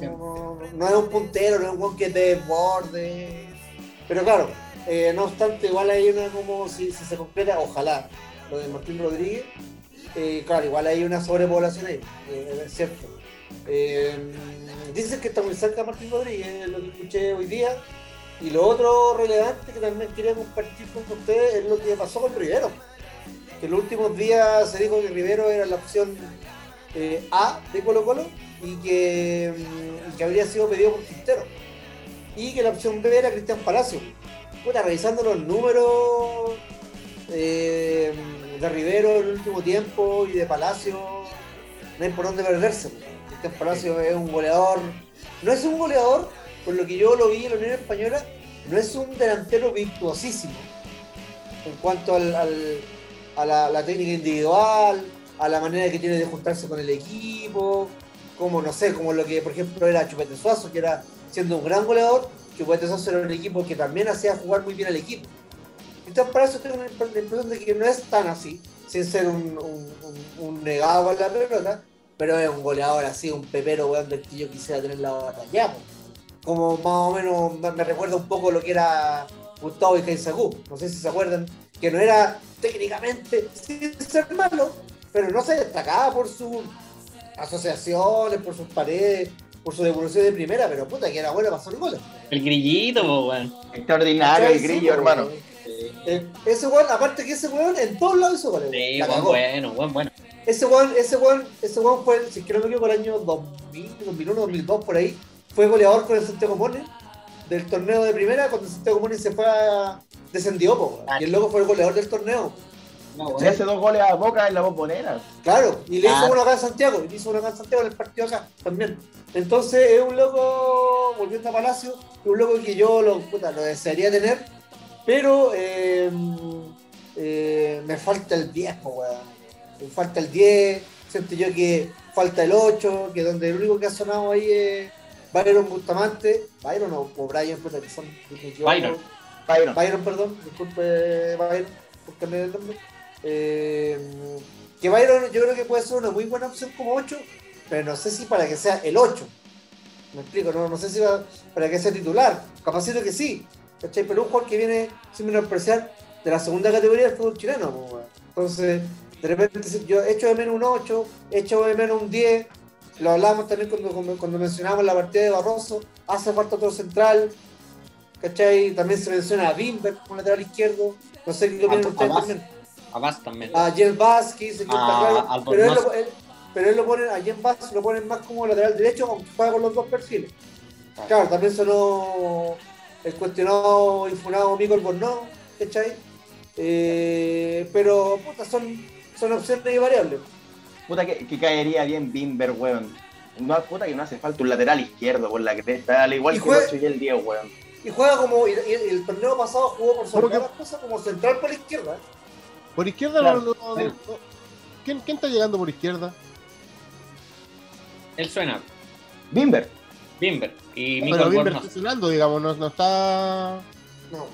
No, no- no es un puntero, no es un jugador que te desborde. Pero claro, eh, no obstante, igual hay una como si, si se concreta, ojalá, lo de Martín Rodríguez, eh, claro, igual hay una sobrepoblación ahí, eh, es cierto. Eh, dicen que está muy cerca Martín Rodríguez, lo que escuché hoy día. Y lo otro relevante que también quería compartir con ustedes es lo que pasó con Rivero. Que en los últimos días se dijo que Rivero era la opción eh, A de Colo Colo y que, mm, que habría sido pedido por Quintero. Y que la opción B era Cristian Palacio. Puta, revisando los números eh, de Rivero en el último tiempo y de Palacio, no hay por dónde perderse. Cristian Palacio es un goleador, no es un goleador, por lo que yo lo vi en la Unión Española, no es un delantero virtuosísimo en cuanto al, a la, técnica individual, a la manera que tiene de juntarse con el equipo, como no sé, como lo que por ejemplo era Chupete Suazo, que era siendo un gran goleador, Chupete Suazo era un equipo que también hacía jugar muy bien al equipo. Entonces para eso tengo la imp- la impresión de que no es tan así, sin ser un- un negado a la pelota, pero es un goleador así, un pepero weón del que yo quisiera tener la batalla. Como más o menos me- recuerda un poco lo que era Gustavo Icaizagú, no sé si se acuerdan, que no era técnicamente sin ser malo, pero no se destacaba por sus asociaciones, por sus paredes, por su devolución de primera, pero puta que era bueno para hacer goles.
El grillito, weón.
Extraordinario el grillo,
Sí,
hermano.
Eh, ese weón, aparte que ese weón en todos lados hizo goles.
Sí,
cagó.
bueno, weón, bueno.
Ese weón, ese weón, ese weón fue, si es que no me equivoco, el año 2000, 2001, 2002, por ahí. Fue goleador con el Santiago Mone del torneo de primera cuando Santiago Mone se fue a... descendió, po, weón. Y el loco fue el goleador del torneo.
No,
Le hace dos goles a Boca en la bombonera.
Claro, y le hizo
Claro.
uno acá en Santiago, y le hizo uno acá en Santiago en el partido acá también. Entonces es un loco, volviendo a Palacio, es un loco que yo lo, puta, lo desearía tener, pero eh, eh, me falta el 10, po, weón. Me falta el 10, siento yo que falta el 8, que donde el único que ha sonado ahí es Byron Bustamante, Byron o, o Brian, puta, que son...
Byron.
Byron.
Byron, perdón, disculpe Byron por cambiar el nombre. Eh, que Byron yo creo que puede ser una muy buena opción como 8, pero no sé si para que sea el 8. Me explico, no, no sé si va para que sea titular. Capacito que sí, ¿cachai? Pero un jugador que viene sin menospreciar de la segunda categoría del fútbol chileno. pues. Entonces, de repente yo echo de menos un 8, echo de menos un 10. Lo hablábamos también cuando, cuando, mencionábamos la partida de Barroso. Hace falta otro central. ¿Cachai? También se menciona a Bimber como lateral izquierdo. No sé qué opinan ustedes también.
A Vaz también.
A Jen Vázquez, que claro. Pero él, lo, él- pero él lo pone, a Jen Vázquez lo ponen más como lateral derecho, aunque juega con los dos perfiles. Claro, también sonó el cuestionado y funado Mico Albornoz, ¿cachai? Eh, pero, puta, son, son opciones y variables.
Puta que, que caería bien Bimber, weón. No, puta que no hace falta un lateral izquierdo por la cresta, al igual
Y
que
juega-
el 8 y el 10, weón.
Y juega como, y, y el torneo pasado jugó por sobre
¿Cómo que-
todas las cosas como central por la izquierda. ¿eh?
Por izquierda
Claro,
no, no-
sí.
no- ¿quién, quién está llegando por izquierda?
Él suena.
Bimber.
Bimber. Y
Pero Bimber está sonando, digamos, no, no está.
No.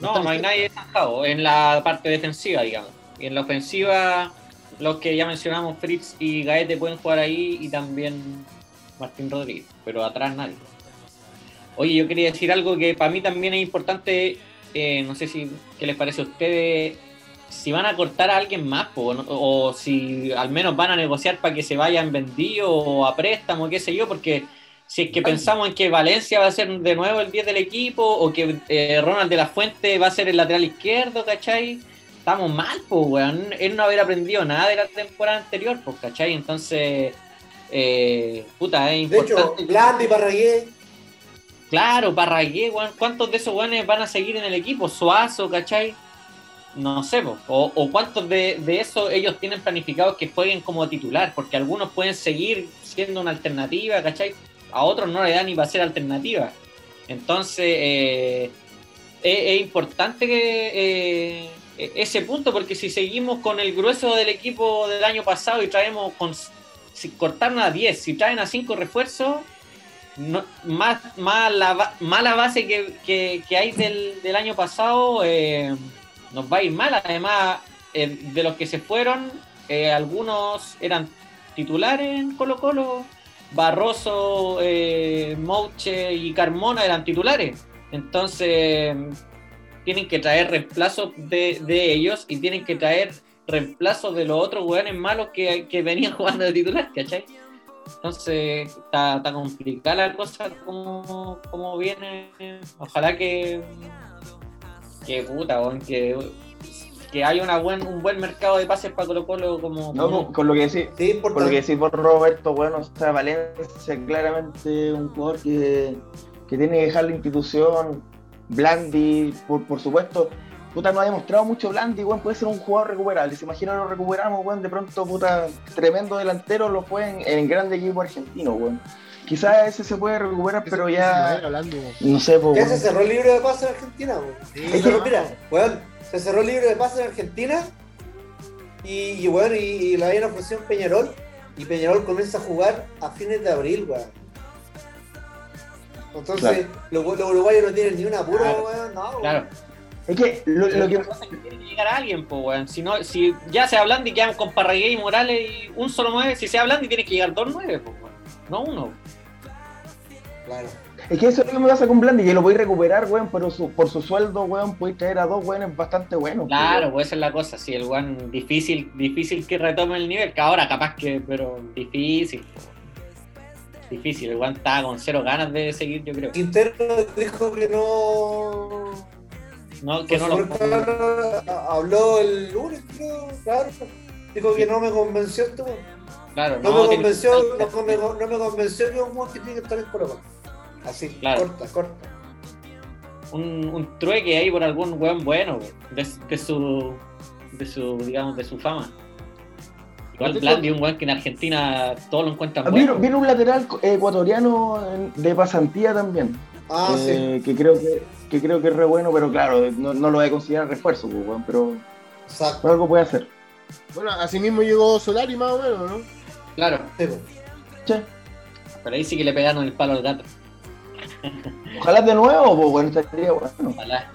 No, no hay nadie destacado en la parte defensiva, digamos. Y en la ofensiva, los que ya mencionamos, Fritz y Gaete pueden jugar ahí y también Martín Rodríguez, pero atrás nadie. Oye, yo quería decir algo que para mí también es importante, eh, no sé si qué les parece a ustedes, si van a cortar a alguien más, po, o si al menos van a negociar para que se vayan vendidos o a préstamo, qué sé yo, porque si es que pensamos en que Valencia va a ser de nuevo el 10 del equipo o que eh, Ronald de la Fuente va a ser el lateral izquierdo, ¿cachai? Estamos mal, pues, weón. Él no haber aprendido nada de la temporada anterior, pues, ¿cachai? Entonces, eh, puta, es
De hecho,
importante.
Blandi, Parragué,
Claro, Parragué, weón. ¿Cuántos de esos weones van a seguir en el equipo? Suazo, ¿cachai? No sé, po. o, o cuántos de, de esos ellos tienen planificados que jueguen como titular, porque algunos pueden seguir siendo una alternativa, ¿cachai? A otros no le dan ni para ser alternativa. Entonces, eh, es, es importante que eh, ese punto, porque si seguimos con el grueso del equipo del año pasado y traemos con si cortaron a 10, si traen a 5 refuerzos, más, más, la, base que, que- hay del, del año pasado eh, nos va a ir mal. Además, eh, de los que se fueron, eh, algunos eran titulares en Colo Colo. Barroso, Mouche y Carmona eran titulares. Entonces, tienen que traer reemplazos de, de ellos y tienen que traer reemplazos de los otros hueones malos que, que venían (laughs) jugando de titular, ¿cachai? Entonces, está, está complicada la cosa como, como viene. Ojalá que. Que puta, weón, que, que haya una buen, un buen mercado de pases para Colo Colo como.
No,
como-
con lo que decís,
sí,
Por lo que decís vos, Roberto, bueno, o sea, Valencia claramente un jugador que, que tiene que dejar la institución. Blandi, por, por supuesto, puta, no ha demostrado mucho Blandi, weón, puede ser un jugador recuperable. Se imagina lo recuperamos, weón, de pronto, puta, tremendo delantero lo fue en, en grande equipo argentino, weón. Quizás ese se puede recuperar, pero ya, no sé, pues,
Ya se cerró el libro de pase en Argentina, weón.
Sí,
Se cerró, mira, weón, se cerró el libro de pase en Argentina y, y bueno, y, y le habían ofrecido en Peñarol y Peñarol comienza a jugar a fines de abril, weón. Entonces, los, los uruguayos no tienen ni un apuro,
Claro.
weón, no, weón.
Claro.
Es que lo, lo que
La cosa es que tiene que llegar a alguien, pues, weón. Si, no, si ya se hablan y quedan con Parragué y Morales y un solo 9, si se hablan y tiene que llegar dos 9, pues, weón. No uno.
Claro.
Es que eso es lo que me pasa con Blandi, que lo podéis recuperar, weón, pero su- por su sueldo, weón, podéis traer a dos weones bastante buenos. pues,
Claro, pues esa es la cosa. Sí, el weón difícil, difícil que retome el nivel, que ahora capaz que, pero difícil. po. Difícil, el weón estaba con cero ganas de seguir, yo creo.
Quintero dijo que no.
No, que no lo
habló el lunes, creo, claro. Dijo que no me convenció este.
Claro,
No,
no,
me
tiene-
convenció, no, me, no me convenció que un weón que tiene que estar en Colo Colo. Así,
Claro.
corta, corta.
un, un trueque ahí por algún weón bueno, de su, de su, digamos, de su fama. Igual
Yo
Blandi, un weón que en Argentina todos lo encuentran
Ah,
bueno.
vino un lateral ecuatoriano de pasantía también.
Ah, sí.
eh, que creo que, que creo que es re bueno, pero claro, no, no lo voy a considerar refuerzo, pues, weón, pero
Exacto.
algo puede hacer.
Bueno, así mismo llegó Solari más o menos, ¿no?
Claro,
Sí, pues.
Che,
pero ahí sí que le pegaron el palo al gato.
ojalá de nuevo, pues, bueno, estaría bueno.
Ojalá.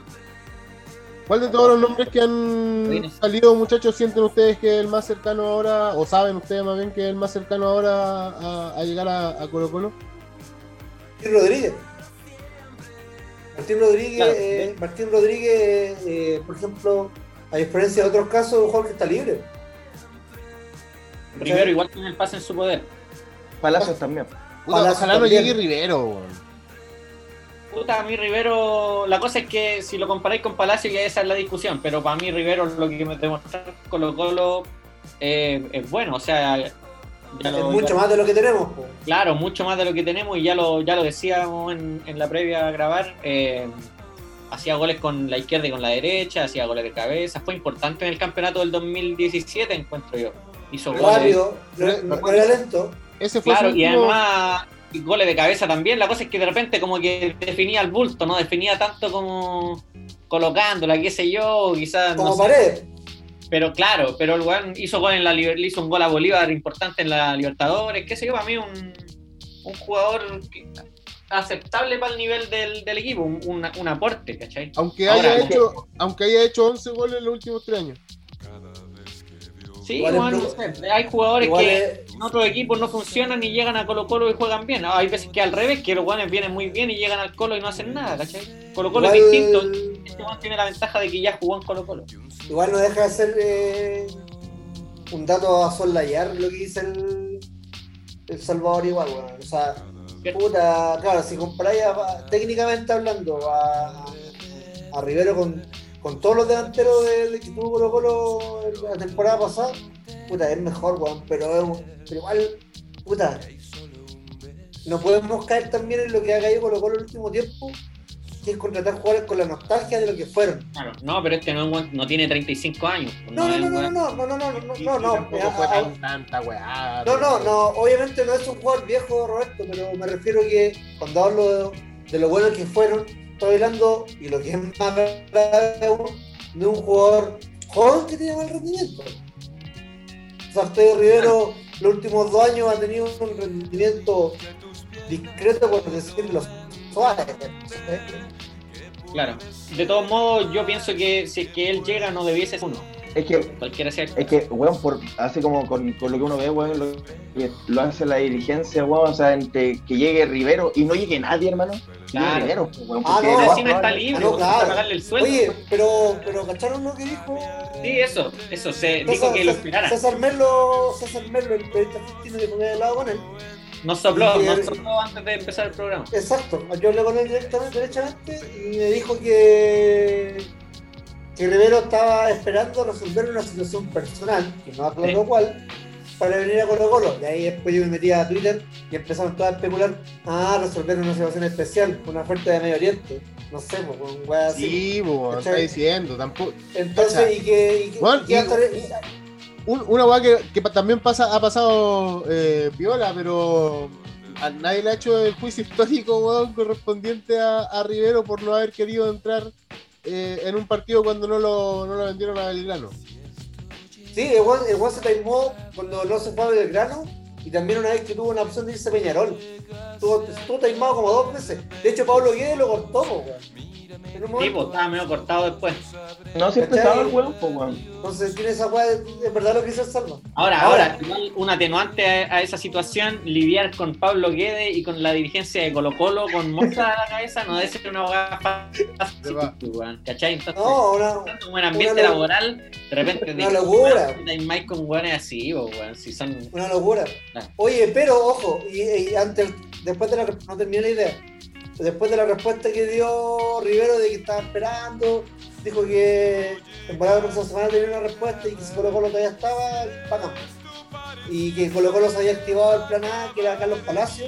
¿Cuál de todos los nombres que han salido, muchachos, sienten ustedes que es el más cercano ahora, o saben ustedes más bien que es el más cercano ahora a, a llegar a, a Colo Colo?
Martín Rodríguez. Martín Rodríguez,
Claro,
eh, Martín Rodríguez, eh, por ejemplo, a diferencia de otros casos, un jugador que está libre.
Primero, igual tiene el pase en su poder.
Palacios también.
Puta,
Palacio
ojalá no
también.
llegue Rivero, weón.
Puta, a mí Rivero, la cosa es que si lo comparáis con Palacio, ya esa es la discusión, pero para mí Rivero lo que me demostró Colo Colo eh, es bueno, o sea, ya
es
lo-
mucho
ya-
más de lo que tenemos.
Claro, mucho más de lo que tenemos y ya lo, ya lo decíamos en, en la previa a grabar. eh, hacía goles con la izquierda y con la derecha, hacía goles de cabeza. Fue importante en el campeonato del 2017, encuentro yo. Hizo goles.
Rápido, no, no- no era lento.
Ese fue
Claro,
su
y
último-
además goles de cabeza también. La cosa es que de repente como que definía el bulto, no definía tanto como colocándola, qué sé yo, quizás.
Como
no sé.
pared.
pero claro, pero el weón hizo, gol en la, le hizo un gol a Bolívar importante en la Libertadores, qué sé yo, para mí un, un jugador que- aceptable para el nivel del, del equipo, un, un- un aporte, ¿cachai?
Aunque
Ahora,
haya
no.
hecho, aunque haya hecho 11 goles en los últimos tres años.
Sí,
Igual
weón,
es
no
pro-
sé, hay jugadores
Igual
que
es-
en otros equipos no funcionan y llegan a Colo Colo y juegan bien. Hay veces que al revés, que los guanes vienen muy bien y llegan al Colo y no hacen nada, ¿cachai? Colo Colo es distinto. Este weón tiene la ventaja de que ya jugó en Colo Colo.
Igual no deja de ser eh, un dato a soslayar lo que dice el, el Salvador igual, weón. O sea, puta, claro, si comparáis técnicamente hablando a, a Rivero con, con todos los delanteros de, de que tuvo Colo Colo la temporada pasada, puta, es mejor, weón, pero, es un- pero igual, puta, no podemos caer también en lo que ha caído Colo Colo en el último tiempo, que es contratar jugadores con la nostalgia de lo que fueron.
Claro, no, pero este no, no tiene 35 años.
No, no, no, no, no, no, no, no, no, no, no, no,
tampoco fue tan- tanta weá.
No, no, no, obviamente no es un jugador viejo, Roberto, pero me refiero que cuando hablo de, de lo buenos que fueron, estoy hablando, y lo que es más grave aún, de un jugador joven que tiene mal rendimiento. O sea, Estoy Rivero los últimos dos años ha tenido un rendimiento discreto, por decirlo suave. ¿eh?
Claro. De todos modos, yo pienso que si es que él llega, no debiese ser uno.
Es que,
Cualquiera sea
es que, weón, por, así como con, con lo que uno ve, weón, lo, hace la dirigencia, weón, o sea, entre que llegue Rivero y no llegue nadie, hermano.
Claro.
Rivero, weón,
Ah,
porque
no,
encima está libre,
Ah, no, claro.
para pagarle el sueldo.
Oye, pero, pero ¿cacharon lo que dijo?
Sí, eso, eso, se dijo que lo esperara.
César Merlo, César Merlo, el periodista argentino que había hablado con él.
Nos sopló,
que-
nos sopló antes de empezar el programa.
Exacto, yo hablé con él directamente, derechamente, y me dijo que, que Rivero estaba esperando resolver una situación personal, que no aclaró
Sí.
cuál, para venir a Colo Colo. Y ahí después yo me metí a Twitter y empezaron todos a especular, ah, resolver una situación especial, una oferta de Medio Oriente. No sé, pues, un weá así.
Sí, pues, está diciendo, tampoco.
Entonces,
Cacha.
y que... Y que,
Bueno,
y que
y-
hasta- y-
Un- una weá que, también pasa, ha pasado eh, viola, pero a nadie le ha hecho el juicio histórico weón, correspondiente a, a Rivero por no haber querido entrar eh, en un partido cuando no lo, no lo vendieron a Belgrano.
Sí, el Juan se taimó cuando no se fue a Belgrano y también una vez que tuvo una opción de irse a Peñarol. Estuvo, estuvo taimado como dos veces. De hecho, Pablo Guedes lo cortó, weón. En
Sí, pues estaba medio cortado después.
No, siempre estaba el weón, pues, weón.
Entonces tiene esa weá, de- es verdad lo que dice el Salva.
Ahora,
Ahora.
igual un atenuante a, a esa situación, lidiar con Pablo Guedes y con la dirigencia de Colo Colo con Moza a la cabeza no debe ser una abogada fácil,
va.
weón, ¿cachai? Entonces,
No, una,
un buen ambiente
una
laboral, de repente
una locura.
más con weones así, weón, si son...
una locura.
Claro.
Oye, pero ojo, y, y antes, después de la no terminé la idea. Después de la respuesta que dio Rivero de que estaba esperando, dijo que temporada la próxima semana tenía una respuesta y que si Colo Colo todavía estaba, bacán. Y que Colo Colo se había activado el plan A, que era Carlos Palacio,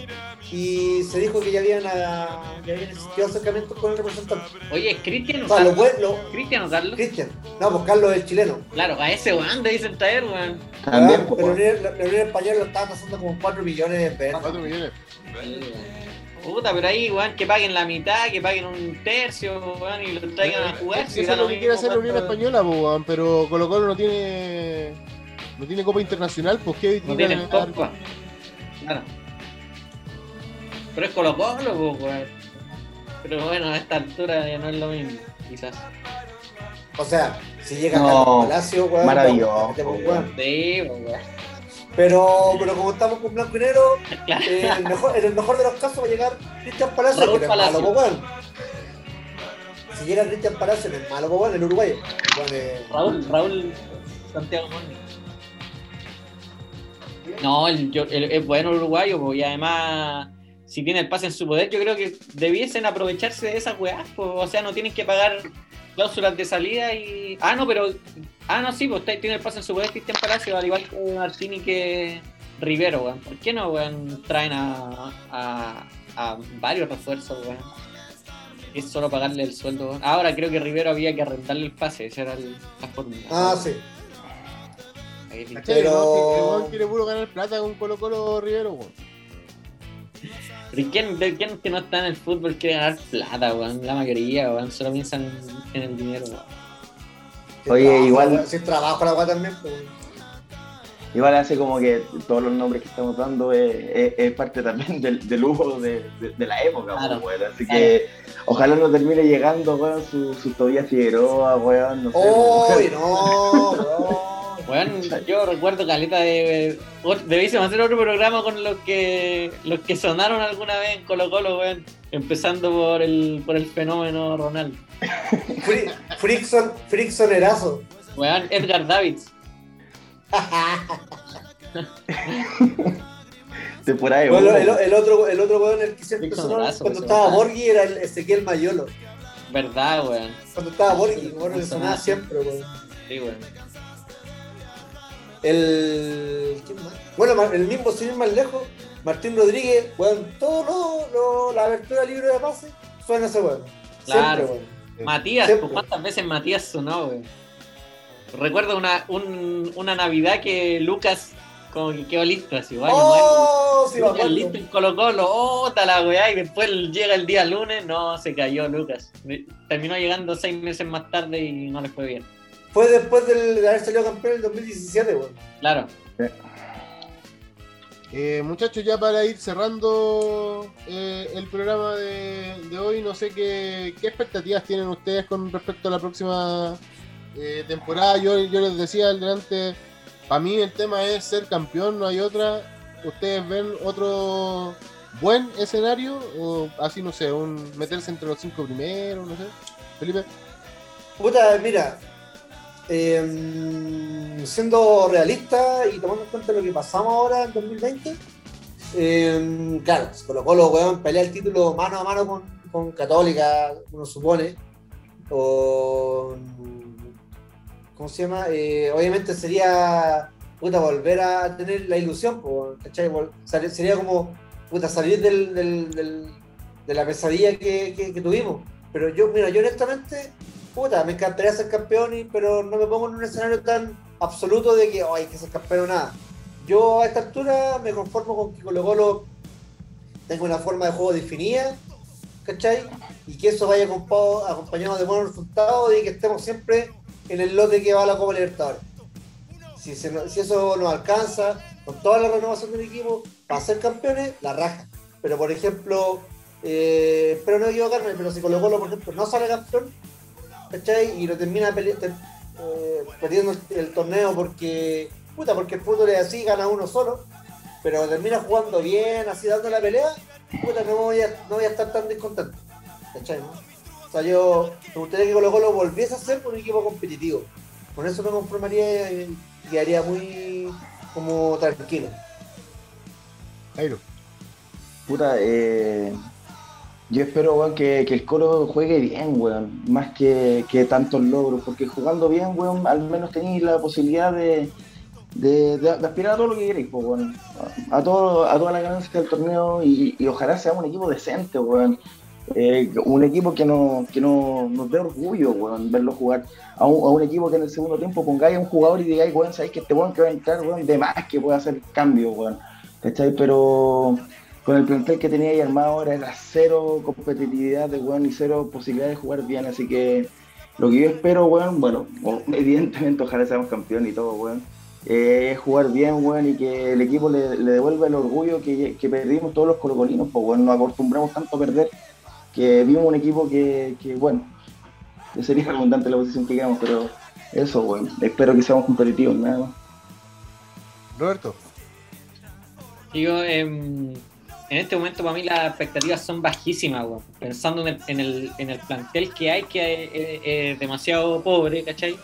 y se dijo que ya habían, ah, ya habían existido acercamientos con el representante.
Oye, ¿es Cristian o
O sea, lo,
Carlos? ¿Cristian o Carlos?
Cristian. No, pues Carlos es chileno.
Claro, a ese weón le dicen traer, weón.
También,
Ah,
pues,
pero
weón.
la, la, la Unión Española lo estaba pasando como 4 millones de pesos.
4 millones.
Puta, pero ahí, weón, que paguen la mitad, que paguen un tercio, weón, y lo traigan a jugar.
Eso
si
es lo que quiere hacer la Unión Española, weón, pero Colo Colo no tiene no tiene Copa Internacional, pues qué
No
dar?
copa. Claro. Pero es Colo Colo, pues, weón. Pero bueno, a esta altura ya no es lo mismo, quizás.
O sea, si llega
No,
Carlos Palacio, weón,
maravilloso,
weón.
Sí, weón.
Pero, pero como estamos con blanco y negro, (laughs)
Claro.
eh, el mejor, en el mejor de los casos va a llegar Cristian Palacio,
Raúl
que no es
Palacio.
malo, weón. Si llega Cristian Palacio, no es malo, uruguayo. Weón, eh,
Raúl, Raúl Santiago. No, el, yo- el- es bueno el uruguayo, y además, si tiene el pase en su poder, yo creo que debiesen aprovecharse de esas weas, pues, o sea, no tienen que pagar cláusulas de salida y. Ah, no, pero. Ah, no, sí, pues tiene el pase en su poder Cristian Palacio, al igual que Martini que Rivero, weón. ¿Por qué no, weón, traen a, a, a varios refuerzos, weón? Es solo pagarle el sueldo. weón. Ahora creo que Rivero había que arrendarle el pase, esa era el- la fórmula.
Ah, sí.
Ahí.
Pero-
weón quiere puro ganar plata con Colo Colo Rivero, weón.
Pero ¿quién, de quién que no está en el fútbol quiere ganar plata, weón? La mayoría, weón, solo piensan en, el dinero, weón.
Oye,
trabajo,
igual-
Si trabajo la weá también, pues.
Igual hace como que todos los nombres que estamos dando es, es- es parte también del, del humo de, de- de la época,
Claro,
weón. Así
claro.
que ojalá no termine llegando, weón, su, su Tobías Figueroa, weón, no sé.
¡Uy, no, weón!
Weón, yo recuerdo caleta de. hacer otro programa con los que los que sonaron alguna vez en Colo Colo, weón. Empezando por el, por el fenómeno Ronaldo.
Fri- Frickson, Fricksonerazo.
Weón, Edgar Davids.
Temporada de
Bueno, el, el otro, el otro weón el que siempre sonó cuando estaba. Borghi era el Ezequiel Mayolo.
Verdad, weón.
Cuando estaba Borghi, bueno, que
Sonaba
sonaba siempre, weón.
Sí, weón.
El. ¿quién más? Bueno, el mismo, sin ir más lejos, Martín Rodríguez, weón, todo lo, lo- la abertura libre de pase suena ese weón.
Claro.
Siempre, weón.
Matías,
Siempre.
pues, ¿cuántas veces Matías sonó, weón? Recuerdo una, un- una Navidad que Lucas como que quedó listo así,
¡Oh! Sí, me
Lucas
acuerdo.
listo en Colo Colo, oh, la weá, y después llega el día lunes, no, se cayó Lucas. Terminó llegando seis meses más tarde y no le fue bien.
Fue después del- de haber salido campeón en el 2017, weón.
Claro,
Eh, muchachos, ya para ir cerrando eh, el programa de, de hoy, no sé qué, qué expectativas tienen ustedes con respecto a la próxima eh, temporada. Yo, yo les decía delante, para mí el tema es ser campeón, no hay otra. ¿Ustedes ven otro buen escenario? O así, no sé, un meterse entre los cinco primeros, no sé. Felipe.
Puta, mira, eh, siendo realista y tomando en cuenta lo que pasamos ahora en 2020, eh, claro, si Colo Colo, weón, pelea el título mano a mano con, con Católica, uno supone, o... ¿Cómo se llama? Eh, obviamente sería, puta, volver a tener la ilusión, ¿cachai? Sería como, puta, salir del, del- del- de la pesadilla que, que- que tuvimos. Pero yo, mira, yo honestamente puta, me encantaría ser campeón, pero no me pongo en un escenario tan absoluto de que "Oh, hay que ser campeón o nada. Yo a esta altura me conformo con que Colo Colo tenga una forma de juego definida, ¿cachai? Y que eso vaya acompa- acompañado de buenos resultados y que estemos siempre en el lote que va a la Copa Libertadores. Si eso nos alcanza, con toda la renovación del equipo, para ser campeones, la raja. Pero por ejemplo, eh, espero no equivocarme, pero si Colo Colo, por ejemplo, no sale campeón, ¿cachai? Y lo termina pele- te- eh, perdiendo el, el torneo porque, puta, porque el fútbol es así, gana uno solo, pero termina jugando bien, así dando la pelea, puta, no voy a, no voy a estar tan descontento, ¿cachai? no? O sea, yo me gustaría que Colo Colo volviese a ser un equipo competitivo. Con eso me conformaría y y quedaría muy como tranquilo.
Jairo.
Puta, eh, yo espero, weón, que, que el Colo juegue bien, weón, más que, que tantos logros, porque jugando bien, weón, al menos tenéis la posibilidad de, de, aspirar a todo lo que queréis, pues, weón, a, todo, a toda la ganancia del torneo y, y ojalá sea un equipo decente, weón. Eh, un equipo que, no, que no, nos dé orgullo, weón, verlo jugar. A un, a un equipo que en el segundo tiempo pongáis a un jugador y digáis, weón, sabéis que este weón que va a entrar, weón, de más que puede hacer cambio, weón. ¿Cachai? Pero con el plantel que tenía ahí armado ahora era cero competitividad de weón y cero posibilidad de jugar bien, así que lo que yo espero, weón, bueno, (laughs) evidentemente ojalá seamos campeón y todo, weón, eh, es jugar bien, weón, y que el equipo le, le devuelva el orgullo que, que perdimos todos los colocolinos, pues weón, nos acostumbramos tanto a perder que vimos un equipo que, que bueno, que sería redundante la posición que quedamos, pero eso, weón, espero que seamos competitivos, nada más.
Roberto.
Digo, em, en este momento para mí las expectativas son bajísimas. Pensando en el, en, el, plantel que hay, que es, es- es demasiado pobre, ¿cachai?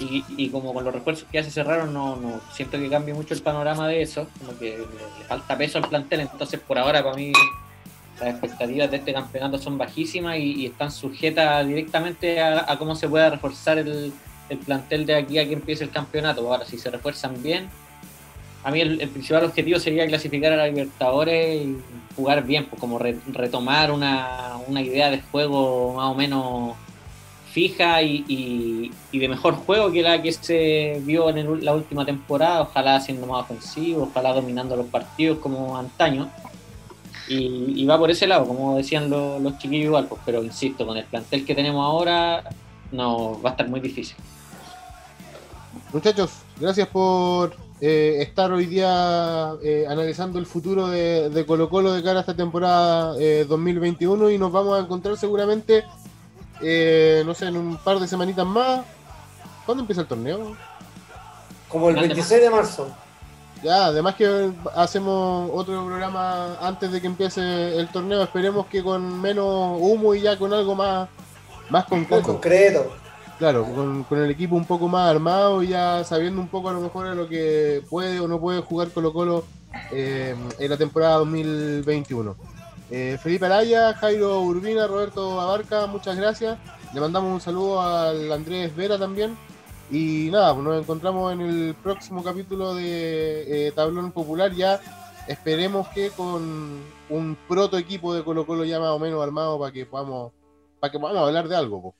Y, como con los refuerzos que ya se cerraron, no, no siento que cambie mucho el panorama de eso. Como que le, falta peso al plantel, entonces por ahora para mí las expectativas de este campeonato son bajísimas y, están sujetas directamente a, a cómo se pueda reforzar el, el plantel de aquí a que empiece el campeonato. Ahora, si se refuerzan bien, a mí el, principal objetivo sería clasificar a la Libertadores y jugar bien, pues como re- retomar una, una idea de juego más o menos fija y, de mejor juego que la que se vio en la última temporada, ojalá siendo más ofensivo, ojalá dominando los partidos como antaño. Y, va por ese lado, como decían lo- los chiquillos igual, pues, pero insisto, con el plantel que tenemos ahora no va a estar muy difícil.
Muchachos, gracias por eh, estar hoy día eh, analizando el futuro de, de, Colo Colo de cara a esta temporada 2021 y nos vamos a encontrar seguramente, no sé, en un par de semanitas más. ¿Cuándo empieza el torneo?
Como el 26 de marzo.
Ya, además que hacemos otro programa antes de que empiece el torneo, esperemos que con menos humo y ya con algo más, más concreto.
concreto.
Claro, con, el equipo un poco más armado y ya sabiendo un poco a lo mejor a lo que puede o no puede jugar Colo Colo eh, en la temporada 2021. Eh, Felipe Araya, Jairo Urbina, Roberto Abarca, muchas gracias. Le mandamos un saludo al Andrés Vera también. Y nada, pues nos encontramos en el próximo capítulo de eh, Tablón Popular. Ya esperemos que con un proto equipo de Colo Colo ya más o menos armado para que podamos, para que podamos hablar de algo.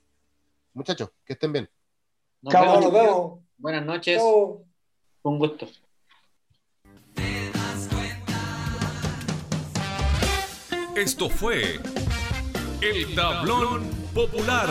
Muchachos, que estén bien.
Chao, nos vemos.
Buenas noches. Un gusto.
Esto fue El Tablón Popular.